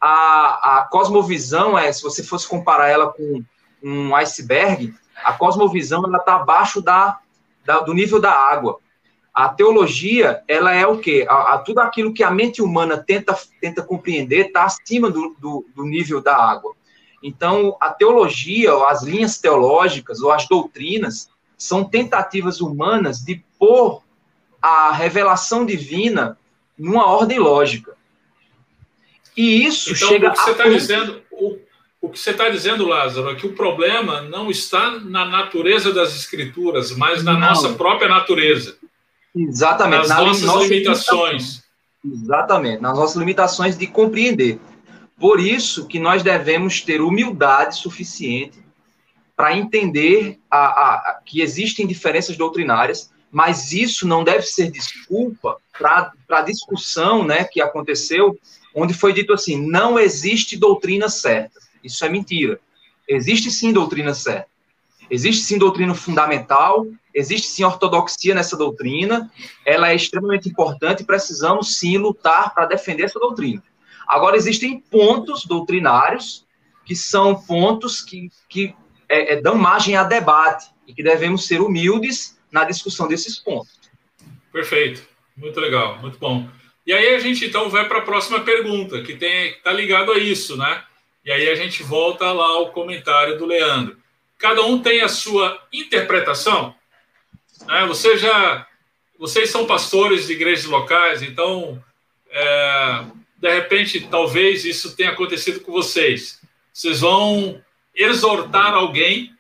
a, a cosmovisão é, se você fosse comparar ela com um iceberg, a cosmovisão ela está abaixo da, da, do nível da água. A teologia, ela é o quê? A, a, tudo aquilo que a mente humana tenta, tenta compreender está acima do, do, do, nível da água. Então, a teologia, ou as linhas teológicas, ou as doutrinas, são tentativas humanas de pôr a revelação divina numa ordem lógica. E isso então, chega o que você está dizendo, o, o que você está dizendo, Lázaro, é que o problema não está na natureza das escrituras, mas na não. nossa própria natureza. Exatamente. Nas na nossas limitações. Exatamente, nas nossas limitações de compreender. Por isso que nós devemos ter humildade suficiente para entender a, a, a, que existem diferenças doutrinárias, mas isso não deve ser desculpa para a discussão né, que aconteceu, onde foi dito assim: não existe doutrina certa. Isso é mentira. Existe sim doutrina certa. Existe sim doutrina fundamental, existe sim ortodoxia nessa doutrina, ela é extremamente importante e precisamos sim lutar para defender essa doutrina. Agora, existem pontos doutrinários que são pontos que, que é, é, dão margem a debate e que devemos ser humildes na discussão desses pontos. Perfeito, muito legal, muito bom. E aí a gente então vai para a próxima pergunta, que está ligado a isso, né? E aí a gente volta lá ao comentário do Leandro. Cada um tem a sua interpretação. Né? Você já, vocês são pastores de igrejas locais, então é, de repente talvez isso tenha acontecido com vocês. Vocês vão exortar alguém,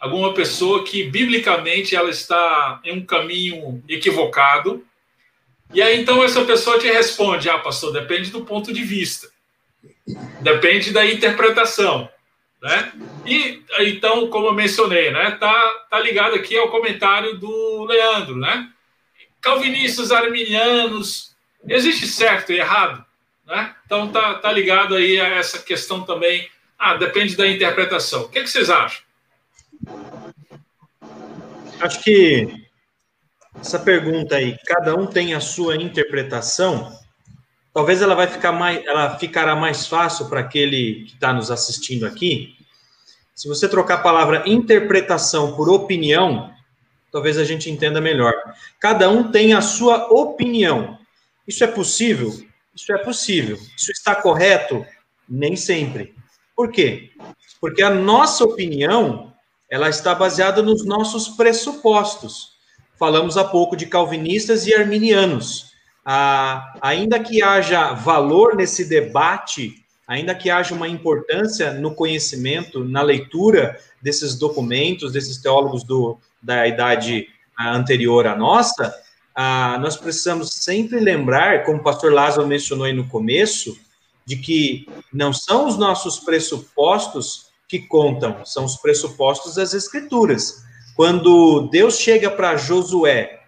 alguma pessoa que biblicamente ela está em um caminho equivocado. E aí então essa pessoa te responde: "Ah, pastor, depende do ponto de vista. Depende da interpretação, né? E então, como eu mencionei, né, tá tá ligado aqui ao comentário do Leandro, né? Calvinistas, arminianos, existe certo e errado, né? Então tá tá ligado aí a essa questão também. Ah, depende da interpretação. O que, é que vocês acham? Acho que essa pergunta aí, cada um tem a sua interpretação talvez ela vai ficar mais, ela ficará mais fácil para aquele que está nos assistindo aqui. Se você trocar a palavra interpretação por opinião, talvez a gente entenda melhor. Cada um tem a sua opinião. Isso é possível? Isso é possível. Isso está correto? Nem sempre. Por quê? Porque a nossa opinião, ela está baseada nos nossos pressupostos. Falamos há pouco de calvinistas e arminianos ah, ainda que haja valor nesse debate, ainda que haja uma importância no conhecimento, na leitura desses documentos, desses teólogos do, da idade anterior à nossa, ah, nós precisamos sempre lembrar, como o pastor Lázaro mencionou aí no começo, de que não são os nossos pressupostos que contam, são os pressupostos das Escrituras. Quando Deus chega para Josué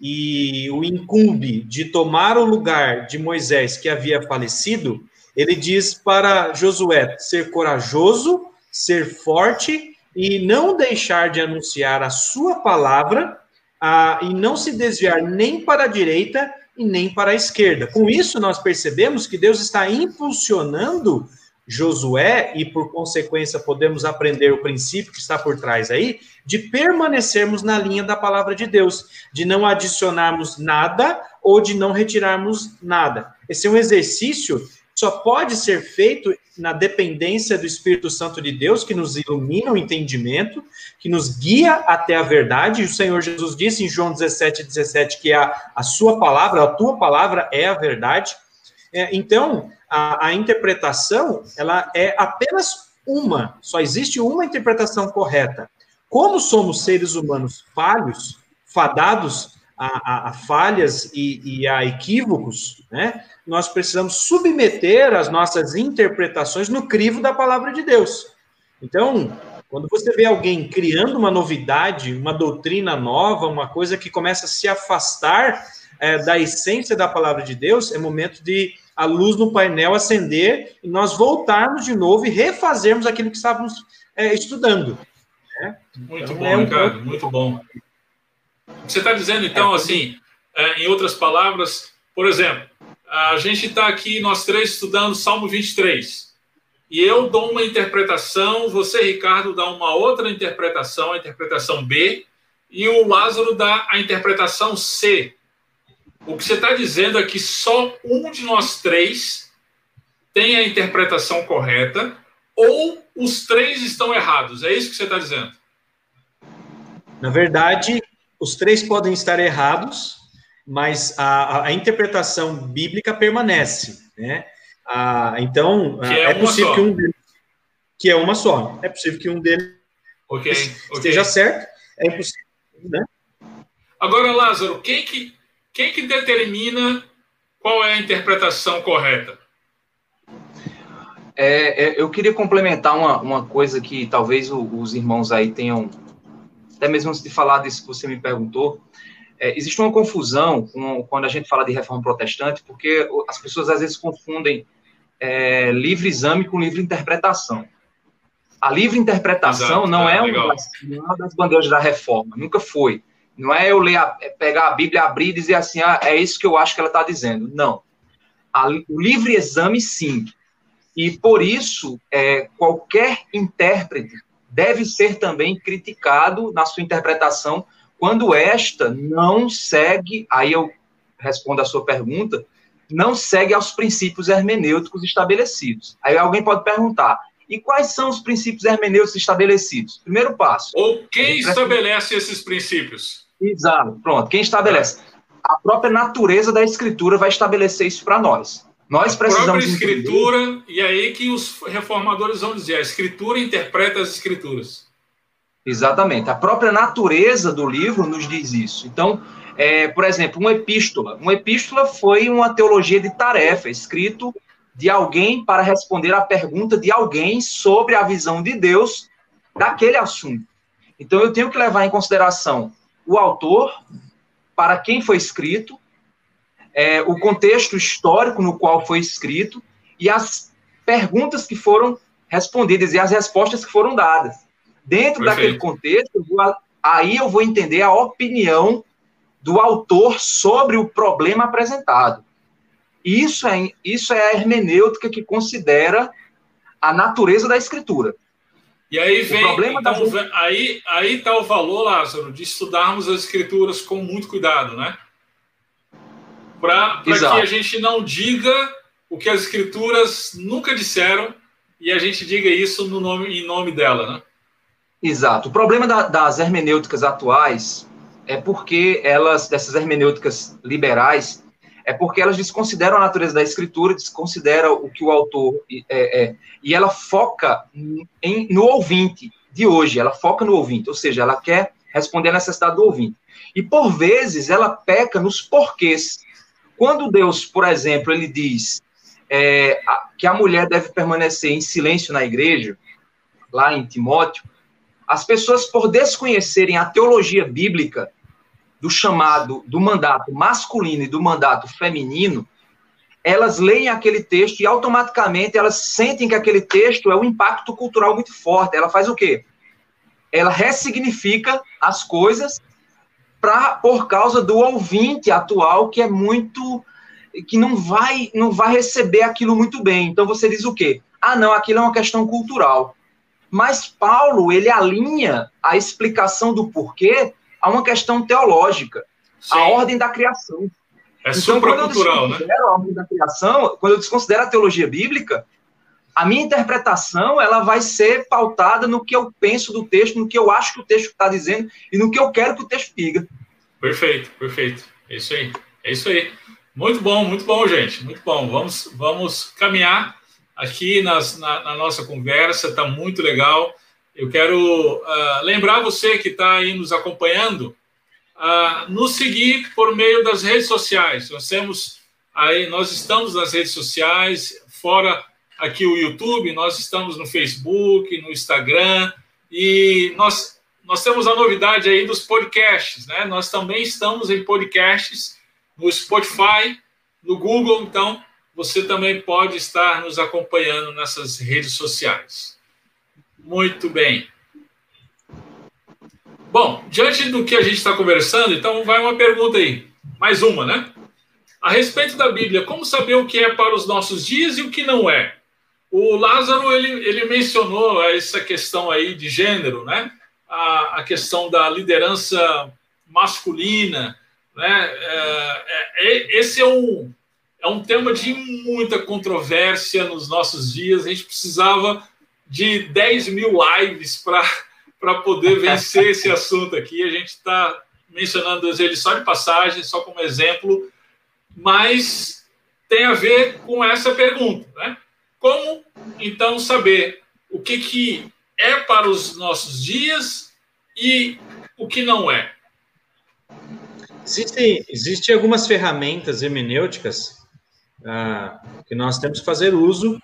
e o incumbe de tomar o lugar de Moisés que havia falecido, ele diz para Josué ser corajoso, ser forte e não deixar de anunciar a sua palavra a, e não se desviar nem para a direita e nem para a esquerda. Com isso, nós percebemos que Deus está impulsionando Josué, e por consequência podemos aprender o princípio que está por trás aí, de permanecermos na linha da palavra de Deus, de não adicionarmos nada ou de não retirarmos nada. Esse é um exercício que só pode ser feito na dependência do Espírito Santo de Deus, que nos ilumina o entendimento, que nos guia até a verdade. O Senhor Jesus disse em João 17, 17 que a, a sua palavra, a tua palavra é a verdade. É, então, a, a interpretação, ela é apenas uma, só existe uma interpretação correta. Como somos seres humanos falhos, fadados a, a, a falhas e, e, a equívocos, né? Nós precisamos submeter as nossas interpretações no crivo da palavra de Deus. Então, quando você vê alguém criando uma novidade, uma doutrina nova, uma coisa que começa a se afastar é, da essência da palavra de Deus, é momento de a luz no painel acender e nós voltarmos de novo e refazermos aquilo que estávamos é, estudando. Né? Muito então, bom, é um Ricardo, muito bom. Você está dizendo, então, é, assim, é, em outras palavras, por exemplo, a gente está aqui, nós três, estudando Salmo 23. E eu dou uma interpretação, você, Ricardo, dá uma outra interpretação, a interpretação B, e o Lázaro dá a interpretação C. O que você está dizendo é que só um de nós três tem a interpretação correta ou os três estão errados. É isso que você está dizendo? Na verdade, os três podem estar errados, mas a, a interpretação bíblica permanece, né? Ah, então, é, é possível só. que um deles, que é uma só. É possível que um deles okay, esteja okay. certo. É impossível, né? Agora, Lázaro, quem que quem que determina qual é a interpretação correta? é, é, eu queria complementar uma, uma coisa que talvez o, os irmãos aí tenham, até mesmo antes de falar disso que você me perguntou, é, existe uma confusão com, quando a gente fala de reforma protestante, porque as pessoas às vezes confundem é, livre exame com livre interpretação. A livre interpretação Exato, não, é, é uma das, uma das bandeiras da reforma, nunca foi. Não é eu ler a, é pegar a Bíblia, abrir e dizer assim, ah, é isso que eu acho que ela está dizendo. Não. A, o livre exame, sim. E por isso, é, qualquer intérprete deve ser também criticado na sua interpretação quando esta não segue, aí eu respondo a sua pergunta, não segue aos princípios hermenêuticos estabelecidos. Aí alguém pode perguntar, e quais são os princípios hermenêuticos estabelecidos? Primeiro passo. Ou quem estabelece esses princípios? Exato, pronto. Quem estabelece? A própria natureza da escritura vai estabelecer isso para nós. Nós a precisamos. A própria escritura, entender... e aí que os reformadores vão dizer: a escritura interpreta as escrituras. Exatamente. A própria natureza do livro nos diz isso. Então, é, por exemplo, uma epístola. Uma epístola foi uma teologia de tarefa, escrito de alguém para responder à pergunta de alguém sobre a visão de Deus daquele assunto. Então, eu tenho que levar em consideração o autor, para quem foi escrito, é, o contexto histórico no qual foi escrito e as perguntas que foram respondidas e as respostas que foram dadas. Dentro Perfeito. daquele contexto, eu vou, aí eu vou entender a opinião do autor sobre o problema apresentado. Isso é, isso é a hermenêutica que considera a natureza da escritura. E aí vem, então, da... aí aí está o valor, Lázaro, de estudarmos as escrituras com muito cuidado, né? Para que a gente não diga o que as escrituras nunca disseram e a gente diga isso no nome, em nome dela, né? Exato. O problema da, das hermenêuticas atuais é porque elas, dessas hermenêuticas liberais, é porque elas desconsideram a natureza da escritura, desconsideram o que o autor é, é e ela foca em, no ouvinte de hoje, ela foca no ouvinte, ou seja, ela quer responder à necessidade do ouvinte. E por vezes ela peca nos porquês. Quando Deus, por exemplo, ele diz é, que a mulher deve permanecer em silêncio na igreja, lá em Timóteo, as pessoas, por desconhecerem a teologia bíblica, do chamado do mandato masculino e do mandato feminino, elas leem aquele texto e automaticamente elas sentem que aquele texto é um impacto cultural muito forte. Ela faz o quê? Ela ressignifica as coisas para por causa do ouvinte atual que é muito que não vai não vai receber aquilo muito bem. Então você diz o quê? Ah, não, aquilo é uma questão cultural. Mas Paulo, ele alinha a explicação do porquê a uma questão teológica, Sim. a ordem da criação. É então, supracultural, né? A ordem da criação, quando eu desconsidero a teologia bíblica, a minha interpretação ela vai ser pautada no que eu penso do texto, no que eu acho que o texto está dizendo e no que eu quero que o texto diga. Perfeito, perfeito. É isso aí. É isso aí. Muito bom, muito bom, gente. Muito bom. Vamos, vamos caminhar aqui nas, na, na nossa conversa. Está muito legal. Eu quero uh, lembrar você que está aí nos acompanhando, uh, nos seguir por meio das redes sociais. Nós temos aí, nós estamos nas redes sociais, fora aqui o YouTube, nós estamos no Facebook, no Instagram e nós nós temos a novidade aí dos podcasts, né? Nós também estamos em podcasts no Spotify, no Google, então você também pode estar nos acompanhando nessas redes sociais. Muito bem. Bom, diante do que a gente está conversando, então vai uma pergunta aí. Mais uma, né? A respeito da Bíblia, como saber o que é para os nossos dias e o que não é? O Lázaro, ele, ele mencionou essa questão aí de gênero, né? A, a questão da liderança masculina, né? É, é, é esse é um, é um tema de muita controvérsia nos nossos dias. A gente precisava de 10 mil lives para poder vencer esse <laughs> assunto aqui. A gente está mencionando ele só de passagem, só como exemplo, mas tem a ver com essa pergunta, né? Como então saber o que, que é para os nossos dias e o que não é? Existem, existem algumas ferramentas hermenêuticas ah, que nós temos que fazer uso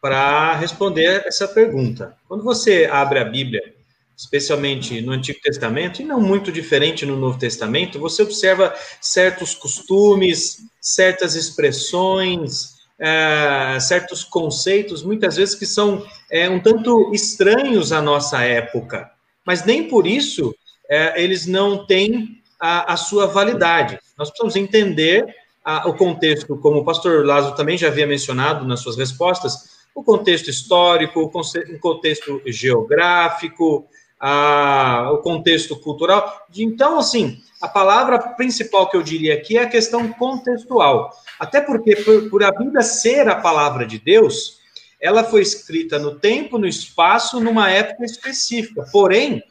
para responder essa pergunta. Quando você abre a Bíblia, especialmente no Antigo Testamento, e não muito diferente no Novo Testamento, você observa certos costumes, certas expressões, é, certos conceitos, muitas vezes que são é, um tanto estranhos à nossa época, mas nem por isso é, eles não têm a, a, sua validade. Nós precisamos entender a, o contexto, como o pastor Lázaro também já havia mencionado nas suas respostas, o contexto histórico, o contexto geográfico, a, o contexto cultural. Então, assim, a palavra principal que eu diria aqui é a questão contextual. Até porque, por, por a Bíblia ser a palavra de Deus, ela foi escrita no tempo, no espaço, numa época específica. Porém,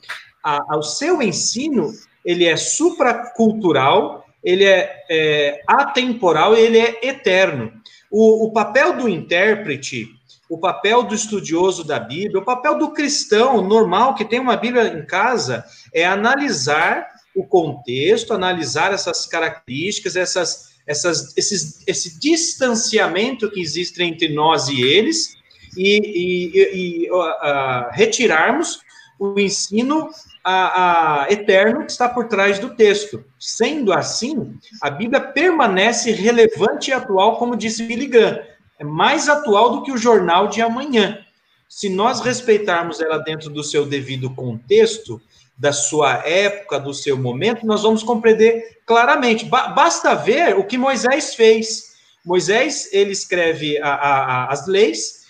a, a, o seu ensino, ele é supracultural, ele é, é atemporal e ele é eterno. O, o papel do intérprete o papel do estudioso da Bíblia, o papel do cristão normal que tem uma Bíblia em casa é analisar o contexto, analisar essas características, essas, essas, esses, esse distanciamento que existe entre nós e eles e, e, e uh, retirarmos o ensino uh, uh, eterno que está por trás do texto. Sendo assim, a Bíblia permanece relevante e atual, como disse Billy Graham é mais atual do que o jornal de amanhã. Se nós respeitarmos ela dentro do seu devido contexto, da sua época, do seu momento, nós vamos compreender claramente. Ba basta ver o que Moisés fez. Moisés, ele escreve a, a, a, as leis,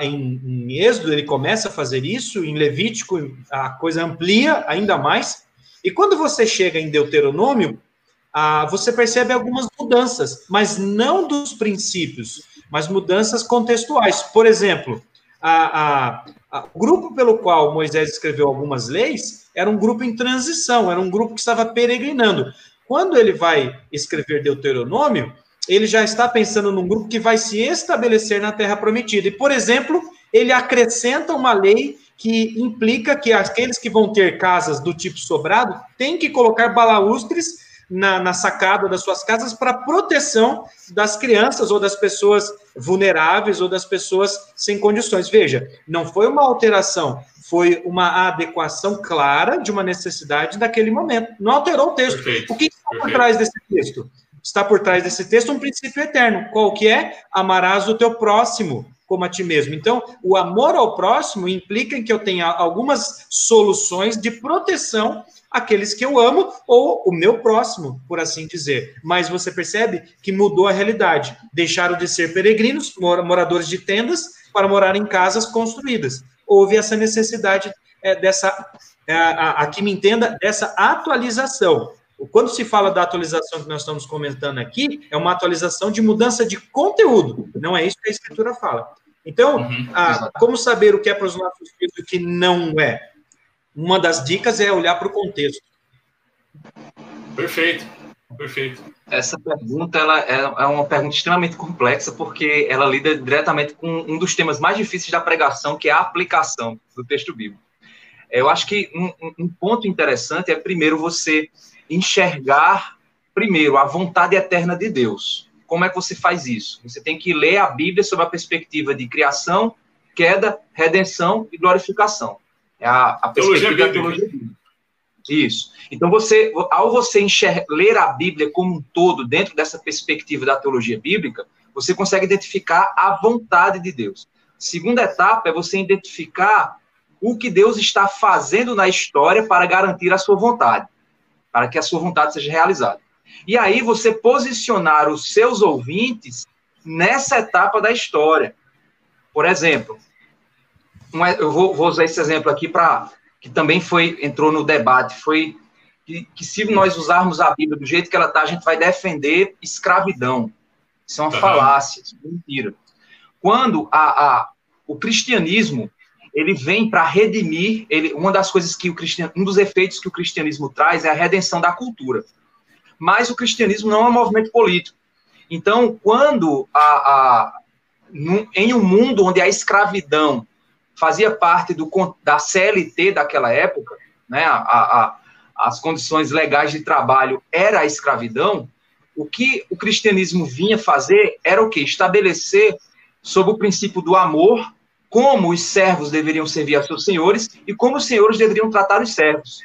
em, em Êxodo ele começa a fazer isso, em Levítico a coisa amplia ainda mais, e quando você chega em Deuteronômio, ah, você percebe algumas mudanças, mas não dos princípios, mas mudanças contextuais. Por exemplo, a, a, a, o grupo pelo qual Moisés escreveu algumas leis era um grupo em transição, era um grupo que estava peregrinando. Quando ele vai escrever Deuteronômio, ele já está pensando num grupo que vai se estabelecer na Terra Prometida. E, por exemplo, ele acrescenta uma lei que implica que aqueles que vão ter casas do tipo sobrado têm que colocar balaústres na, na sacada das suas casas para proteção das crianças ou das pessoas vulneráveis ou das pessoas sem condições. Veja, não foi uma alteração, foi uma adequação clara de uma necessidade daquele momento. Não alterou o texto. Perfeito, o que está por trás desse texto? Está por trás desse texto um princípio eterno. Qual que é? Amarás o teu próximo como a ti mesmo. Então, o amor ao próximo implica que eu tenha algumas soluções de proteção aqueles que eu amo ou o meu próximo, por assim dizer. Mas você percebe que mudou a realidade. Deixaram de ser peregrinos, moradores de tendas, para morar em casas construídas. Houve essa necessidade é, dessa, é, aqui me entenda, dessa atualização. Quando se fala da atualização que nós estamos comentando aqui, é uma atualização de mudança de conteúdo, não é isso que a Escritura fala. Então, uhum, a, como saber o que é para os nossos filhos e o que não é? uma das dicas é olhar para o contexto. Perfeito, perfeito. Essa pergunta ela é, é uma pergunta extremamente complexa porque ela lida diretamente com um dos temas mais difíceis da pregação, que é a aplicação do texto bíblico. Eu acho que um, um ponto interessante é primeiro você enxergar primeiro a vontade eterna de Deus. Como é que você faz isso? Você tem que ler a Bíblia sob a perspectiva de criação, queda, redenção e glorificação. É a, a perspectiva da teologia bíblica. Isso. Então, você, ao você ler a Bíblia como um todo, dentro dessa perspectiva da teologia bíblica, você consegue identificar a vontade de Deus. Segunda etapa é você identificar o que Deus está fazendo na história para garantir a sua vontade, para que a sua vontade seja realizada. E aí você posicionar os seus ouvintes nessa etapa da história. Por exemplo, eu vou, vou, usar esse exemplo aqui para que também foi entrou no debate, foi que, que, se nós usarmos a Bíblia do jeito que ela está, a gente vai defender escravidão. Isso é uma uhum. falácia, isso é mentira. Quando a, a, o cristianismo ele vem para redimir, ele, uma das coisas que o cristian, um dos efeitos que o cristianismo traz é a redenção da cultura. Mas o cristianismo não é um movimento político. Então, quando a, a em um mundo onde a escravidão fazia parte do, da CLT daquela época, né, a, a, as condições legais de trabalho era a escravidão, o que o cristianismo vinha fazer era o quê? Estabelecer sobre o princípio do amor, como os servos deveriam servir a seus senhores e como os senhores deveriam tratar os servos.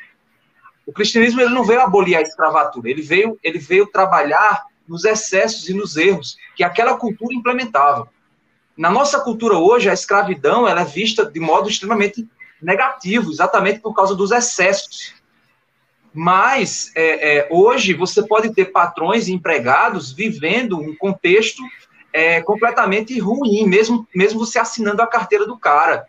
O cristianismo ele não veio abolir a escravatura, ele veio, ele veio trabalhar nos excessos e nos erros que aquela cultura implementava. Na nossa cultura hoje, a escravidão ela é vista de modo extremamente negativo, exatamente por causa dos excessos. Mas é, é, hoje você pode ter patrões e empregados vivendo um contexto é, completamente ruim, mesmo, mesmo você assinando a carteira do cara.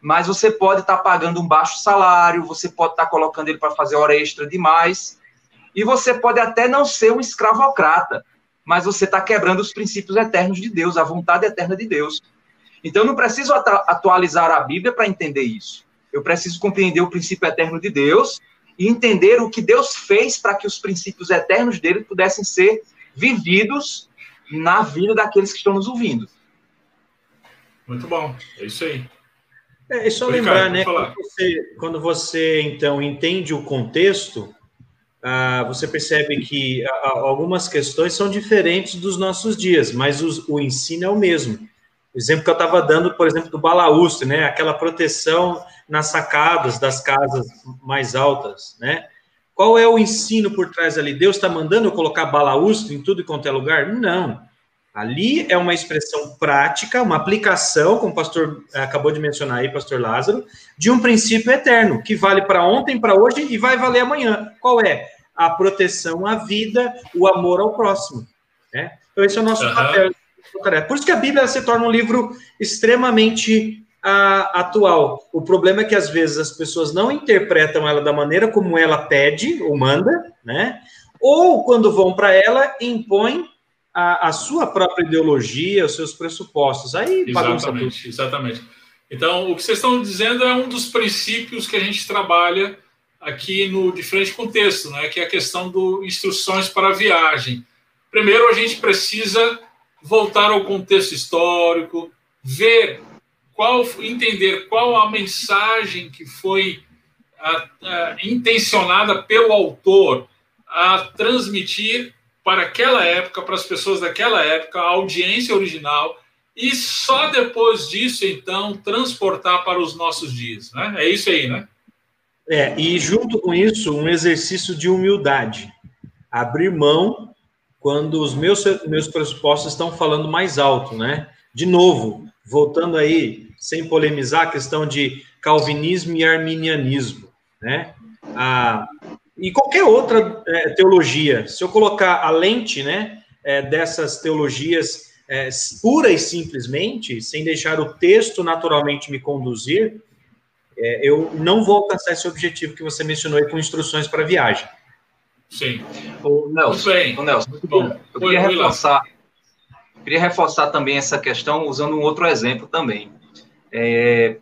Mas você pode estar tá pagando um baixo salário, você pode estar tá colocando ele para fazer hora extra demais, e você pode até não ser um escravocrata, mas você está quebrando os princípios eternos de Deus, a vontade eterna de Deus. Então, eu não preciso atualizar a Bíblia para entender isso. Eu preciso compreender o princípio eterno de Deus e entender o que Deus fez para que os princípios eternos dele pudessem ser vividos na vida daqueles que estão nos ouvindo. Muito bom, é isso aí. É, é só lembrar, né? Quando você, quando você, então, entende o contexto, ah, você percebe que ah, algumas questões são diferentes dos nossos dias, mas os, o ensino é o mesmo. O exemplo que eu estava dando, por exemplo, do balaústre, né? Aquela proteção nas sacadas das casas mais altas, né? Qual é o ensino por trás ali? Deus está mandando eu colocar balaústre em tudo e quanto é lugar? Não. Ali é uma expressão prática, uma aplicação, como o pastor eh, acabou de mencionar aí, pastor Lázaro, de um princípio eterno, que vale para ontem, para hoje e vai valer amanhã. Qual é? A proteção à vida, o amor ao próximo. Né? Então, esse é o nosso uhum. papel. Por isso que a Bíblia se torna um livro extremamente a, atual. O problema é que às vezes as pessoas não interpretam ela da maneira como ela pede ou manda, né? Ou quando vão para ela, impõem a, a, sua própria ideologia, os seus pressupostos. Aí exatamente, exatamente. Então, o que vocês estão dizendo é um dos princípios que a gente trabalha aqui no de frente com texto, né? Que é a questão do instruções para a viagem. Primeiro, a gente precisa voltar ao contexto histórico, ver qual entender qual a mensagem que foi a, a, intencionada pelo autor a transmitir para aquela época, para as pessoas daquela época, a audiência original, e só depois disso, então, transportar para os nossos dias. Né? É isso aí, né? É, e junto com isso, um exercício de humildade. Abrir mão quando os meus, meus pressupostos estão falando mais alto, né? De novo, voltando aí sem polemizar, a questão de calvinismo e arminianismo, né? Ah, e qualquer outra é, teologia, se eu colocar a lente, né, é, dessas teologias é, pura e simplesmente, sem deixar o texto naturalmente me conduzir, é, eu não vou alcançar esse objetivo que você mencionou aí com instruções para viagem. Sim. O Nelson, o Nelson, eu queria, eu queria reforçar, queria reforçar também essa questão usando um outro exemplo também. É,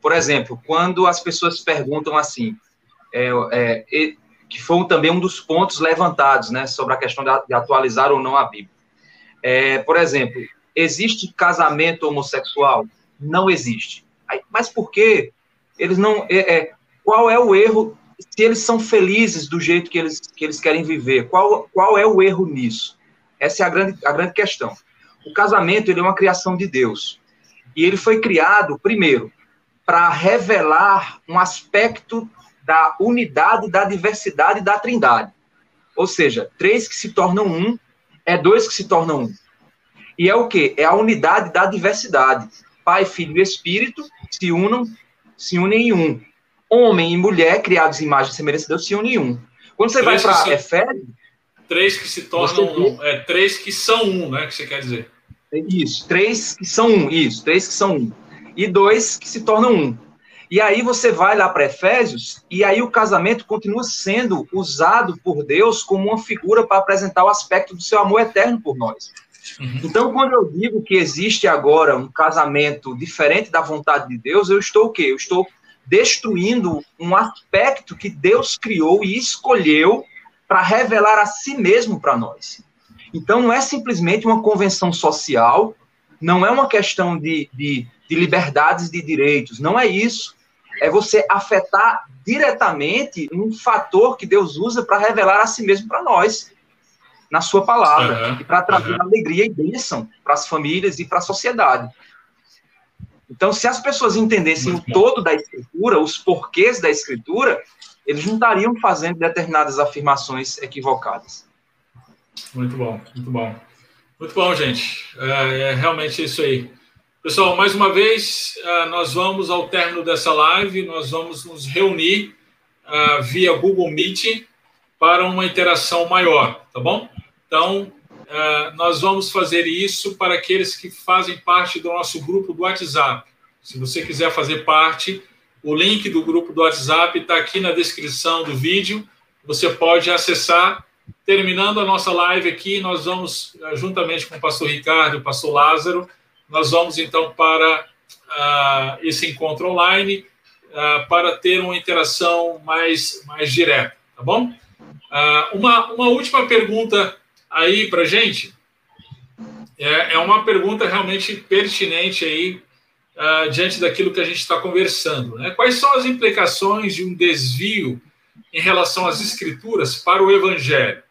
por exemplo, quando as pessoas perguntam assim, é, é, que foi também um dos pontos levantados, né, sobre a questão de atualizar ou não a Bíblia. É, por exemplo, existe casamento homossexual? Não existe. Mas por quê? Eles não. É, é, qual é o erro? Se eles são felizes do jeito que eles, que eles querem viver, qual, qual é o erro nisso? Essa é a grande, a grande questão. O casamento ele é uma criação de Deus. E ele foi criado, primeiro, para revelar um aspecto da unidade, da diversidade da trindade. Ou seja, três que se tornam um, é dois que se tornam um. E é o quê? É a unidade da diversidade. Pai, Filho e Espírito se unam, se unem em um. Homem e mulher, criados em imagem e semelhança de Deus, se unem em um. Quando você três vai para Efésios... Três que se tornam um. É, três que são um, né? Que você quer dizer. Isso, três que são um, isso, três que são um. E dois que se tornam um. E aí você vai lá para Efésios, e aí o casamento continua sendo usado por Deus como uma figura para apresentar o aspecto do seu amor eterno por nós. Uhum. Então, quando eu digo que existe agora um casamento diferente da vontade de Deus, eu estou o quê? Eu estou destruindo um aspecto que Deus criou e escolheu para revelar a si mesmo para nós. Então, não é simplesmente uma convenção social, não é uma questão de, de, de liberdades de direitos, não é isso. É você afetar diretamente um fator que Deus usa para revelar a si mesmo para nós. na sua palavra uhum. e para trazer uhum. alegria e bênção para as famílias e para a sociedade. Então, se as pessoas entendessem muito o bom. todo da escritura, os porquês da escritura, eles não estariam fazendo determinadas afirmações equivocadas. Muito bom, muito bom. Muito bom, gente. É, é realmente isso aí. Pessoal, mais uma vez, uh, nós vamos ao término dessa live, nós vamos nos reunir uh, via Google Meet para uma interação maior, tá bom? Então, uh, nós vamos fazer isso para aqueles que fazem parte do nosso grupo do WhatsApp. Se você quiser fazer parte, o link do grupo do WhatsApp está aqui na descrição do vídeo. Você pode acessar. Terminando a nossa live aqui, nós vamos, juntamente com o pastor Ricardo e o pastor Lázaro, nós vamos então para uh, esse encontro online uh, para ter uma interação mais, mais direta, tá bom? Uh, uma, uma última pergunta aí para gente. É, é uma pergunta realmente pertinente aí diante daquilo que a gente está conversando. Né? Quais são as implicações de um desvio em relação às escrituras para o evangelho?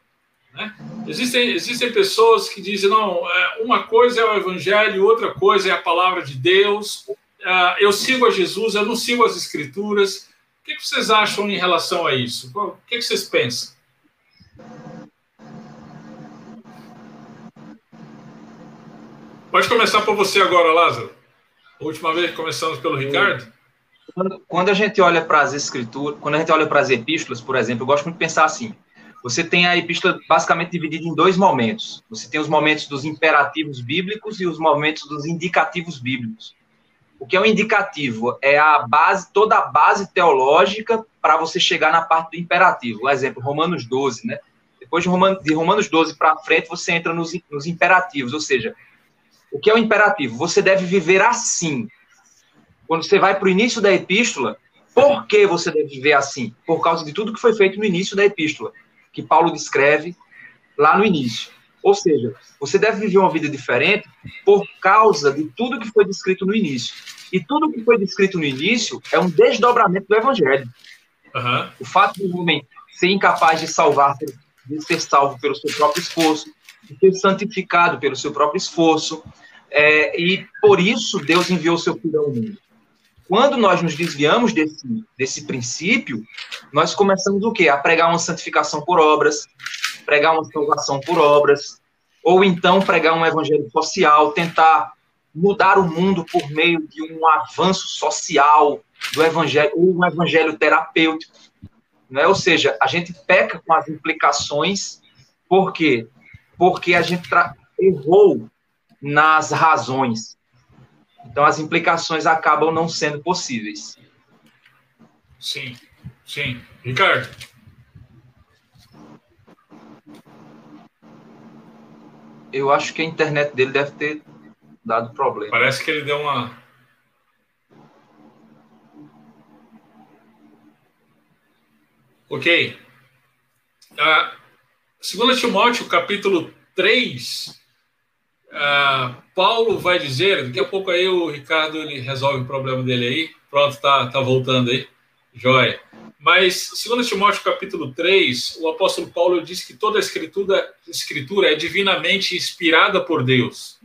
Né? Existem, existem pessoas que dizem, não, é, uma coisa é o evangelho, outra coisa é a palavra de Deus, é, eu sigo a Jesus, eu não sigo as escrituras. O que vocês acham em relação a isso? O que vocês pensam? Pode começar por você agora, Lázaro. A última vez começamos pelo Ricardo. Quando a gente olha para as escrituras, quando a gente olha para as epístolas, por exemplo, eu gosto muito de pensar assim: você tem a epístola basicamente dividida em dois momentos. Você tem os momentos dos imperativos bíblicos e os momentos dos indicativos bíblicos. O que é um indicativo? É a base, toda a base teológica para você chegar na parte do imperativo. Um exemplo, Romanos 12, né? Depois de Romanos, de Romanos 12 para frente, você entra nos, nos imperativos, ou seja, o que é o imperativo? Você deve viver assim. Quando você vai para o início da epístola, por que você deve viver assim? Por causa de tudo que foi feito no início da epístola que Paulo descreve lá no início. Ou seja, você deve viver uma vida diferente por causa de tudo que foi descrito no início. E tudo que foi descrito no início é um desdobramento do evangelho. Uhum. O fato do homem ser incapaz de salvar, de ser salvo pelo seu próprio esforço, de ser santificado pelo seu próprio esforço, é, e por isso Deus enviou seu filho ao mundo. Quando nós nos desviamos desse, desse princípio, nós começamos o quê? A pregar uma santificação por obras, pregar uma salvação por obras, ou então pregar um evangelho social, tentar mudar o mundo por meio de um avanço social do evangelho, ou um evangelho terapêutico. Né? Ou seja, a gente peca com as implicações, por quê? Porque a gente errou nas razões. Então, as implicações acabam não sendo possíveis. Sim, sim. Ricardo. Eu acho que a internet dele deve ter dado problema. Parece que ele deu uma. Ok. Uh, 2 Timóteo, capítulo 3, Uh, Paulo vai dizer, daqui a pouco aí o Ricardo ele resolve o problema dele aí. Pronto, tá, tá voltando aí. Joia. Mas, segundo Timóteo capítulo 3, o apóstolo Paulo diz que toda a escritura, escritura é divinamente inspirada por Deus.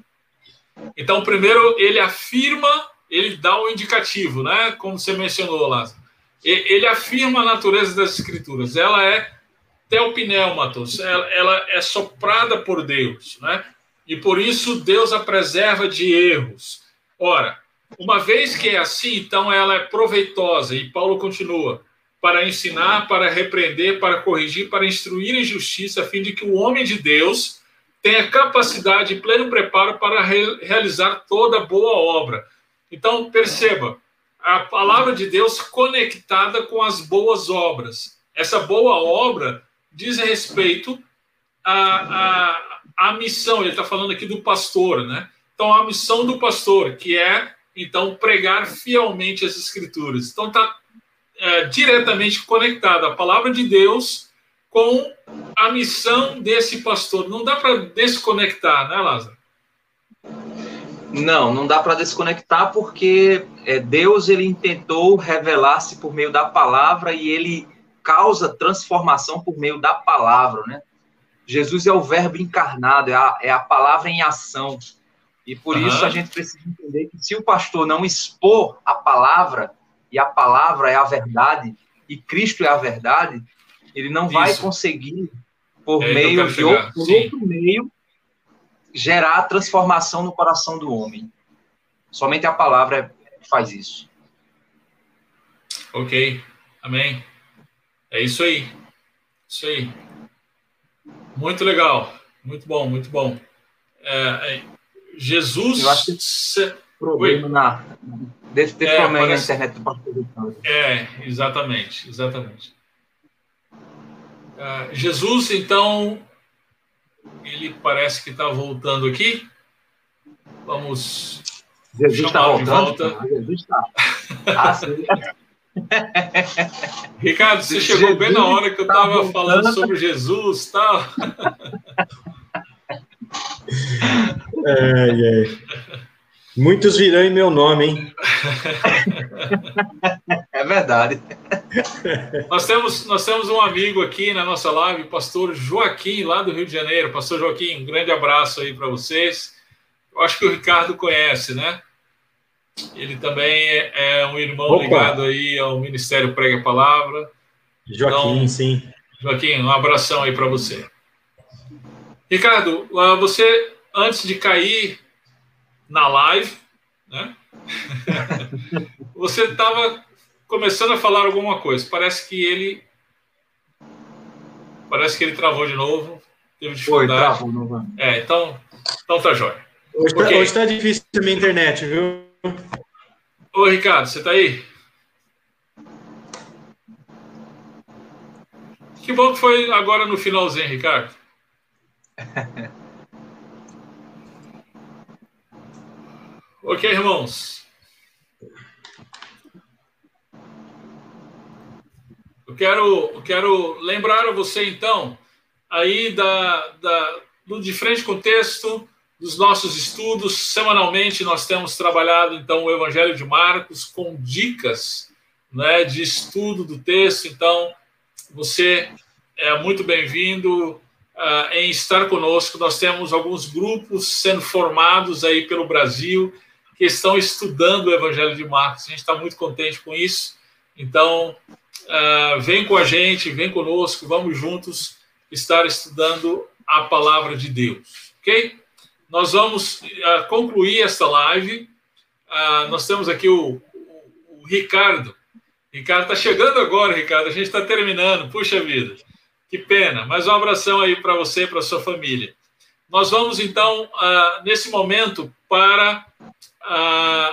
Então, primeiro, ele afirma, ele dá um indicativo, né? Como você mencionou, Lázaro. Ele afirma a natureza das escrituras. Ela é teopneumatos, ela, ela é soprada por Deus, né? E por isso Deus a preserva de erros. Ora, uma vez que é assim, então ela é proveitosa, e Paulo continua, para ensinar, para repreender, para corrigir, para instruir em justiça, a fim de que o homem de Deus tenha capacidade e pleno preparo para re realizar toda boa obra. Então, perceba, a palavra de Deus conectada com as boas obras. Essa boa obra diz respeito a, a a missão, ele está falando aqui do pastor, né? Então, a missão do pastor, que é, então, pregar fielmente as escrituras. Então, está é, diretamente conectado a palavra de Deus com a missão desse pastor. Não dá para desconectar, né, Lázaro? Não, não dá para desconectar porque é, Deus ele tentou revelar-se por meio da palavra e ele causa transformação por meio da palavra, né? Jesus é o verbo encarnado, é a, é a palavra em ação. E por uhum. isso a gente precisa entender que se o pastor não expor a palavra, e a palavra é a verdade, e Cristo é a verdade, ele não isso. vai conseguir, por é, meio de outro, por outro meio, gerar transformação no coração do homem. Somente a palavra faz isso. Ok. Amém. É isso aí. Isso aí. Muito legal. Muito bom, muito bom. É, é, Jesus. Eu acho que se... problema na. Deve ter é, problema parece... na internet do pastor. É, exatamente, exatamente. Uh, Jesus, então, ele parece que está voltando aqui. Vamos. Jesus está voltando. Jesus está. Ah. <laughs> <laughs> Ricardo, você chegou bem na hora que eu estava tá falando sobre Jesus tal. <laughs> Ai, ai. Muitos virão em meu nome, hein? É verdade. Nós temos, nós temos um amigo aqui na nossa live, o pastor Joaquim, lá do Rio de Janeiro. Pastor Joaquim, um grande abraço aí para vocês. Eu acho que o Ricardo conhece, né? Ele também é, é um irmão Opa. ligado aí ao Ministério Prega Palavra. Joaquim, então, sim. Joaquim, um abração aí para você. Ricardo, você, antes de cair na live, né? <laughs> você estava começando a falar alguma coisa. Parece que ele. Parece que ele travou de novo. Teve dificuldade. Foi, travou novamente. É, então, então tá jóia. Hoje está okay. tá difícil a minha internet, viu? Ô, Ricardo, você tá aí? Que bom que foi agora no finalzinho, Ricardo. <laughs> ok, irmãos. Eu quero, eu quero lembrar a você, então, aí da, da, do de frente com o texto, dos nossos estudos. Semanalmente nós temos trabalhado então o Evangelho de Marcos com dicas né, de estudo do texto. Então, você é muito bem-vindo uh, em estar conosco. Nós temos alguns grupos sendo formados aí pelo Brasil que estão estudando o Evangelho de Marcos. A gente está muito contente com isso. Então, uh, vem com a gente, vem conosco, vamos juntos estar estudando a palavra de Deus, ok? Nós vamos uh, concluir esta live. Uh, nós temos aqui o, o, o Ricardo. Ricardo está chegando agora, Ricardo. A gente está terminando. Puxa vida, que pena. Mas um abração aí para você e para sua família. Nós vamos então, uh, nesse momento, para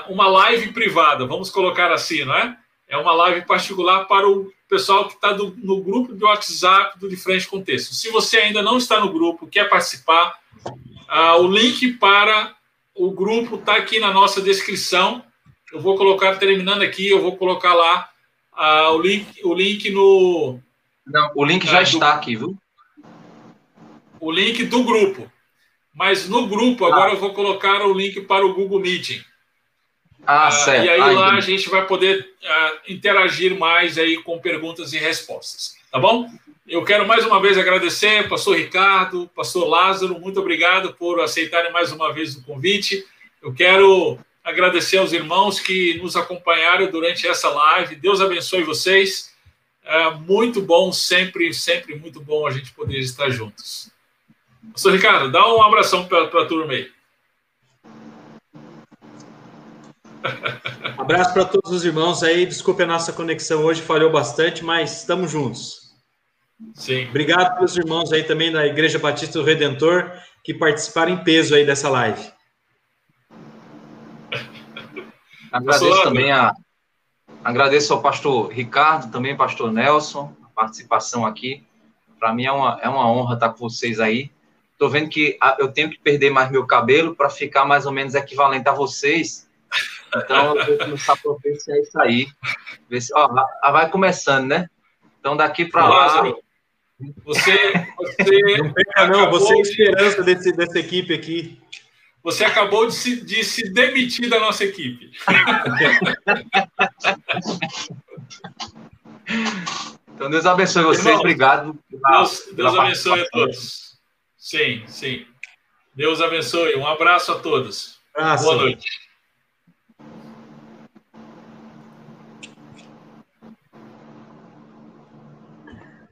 uma live privada. Vamos colocar assim, não é? É uma live particular para o pessoal que está no grupo de WhatsApp do De Frente com Texto. Se você ainda não está no grupo, quer participar, ah, o link para o grupo está aqui na nossa descrição. Eu vou colocar, terminando aqui, eu vou colocar lá ah, o, link, o link no. Não, o link já ah, está aqui, viu? O link do grupo. Mas no grupo, agora ah. eu vou colocar o link para o Google Meeting. Ah, certo. E aí lá a gente vai poder interagir mais aí com perguntas e respostas. Tá bom? Eu quero mais uma vez agradecer, pastor Ricardo, pastor Lázaro, muito obrigado por aceitarem mais uma vez o convite. Eu quero agradecer aos irmãos que nos acompanharam durante essa live. Deus abençoe vocês. É muito bom, sempre, sempre muito bom a gente poder estar juntos. Pastor Ricardo, dá um abração para a turma aí. Abraço para todos os irmãos aí. Desculpe a nossa conexão hoje, falhou bastante, mas estamos juntos. Sim. Obrigado pelos irmãos aí também da Igreja Batista do Redentor que participaram em peso aí dessa live. <laughs> Agradeço também a agradeço ao pastor Ricardo, também pastor Nelson, a participação aqui. Para mim é uma, é uma honra estar com vocês aí. Estou vendo que eu tenho que perder mais meu cabelo para ficar mais ou menos equivalente a vocês. Então eu vou começar a profecia isso aí. Ver se, ó, vai começando, né? Então daqui para lá. Você, você não perca, não. Você é a esperança de... desse, dessa equipe aqui. Você acabou de se, de se demitir da nossa equipe. então, Deus abençoe vocês. Irmão, Obrigado. Deus, Deus abençoe a todos. Sim, sim. Deus abençoe. Um abraço a todos. Abraço. Boa noite.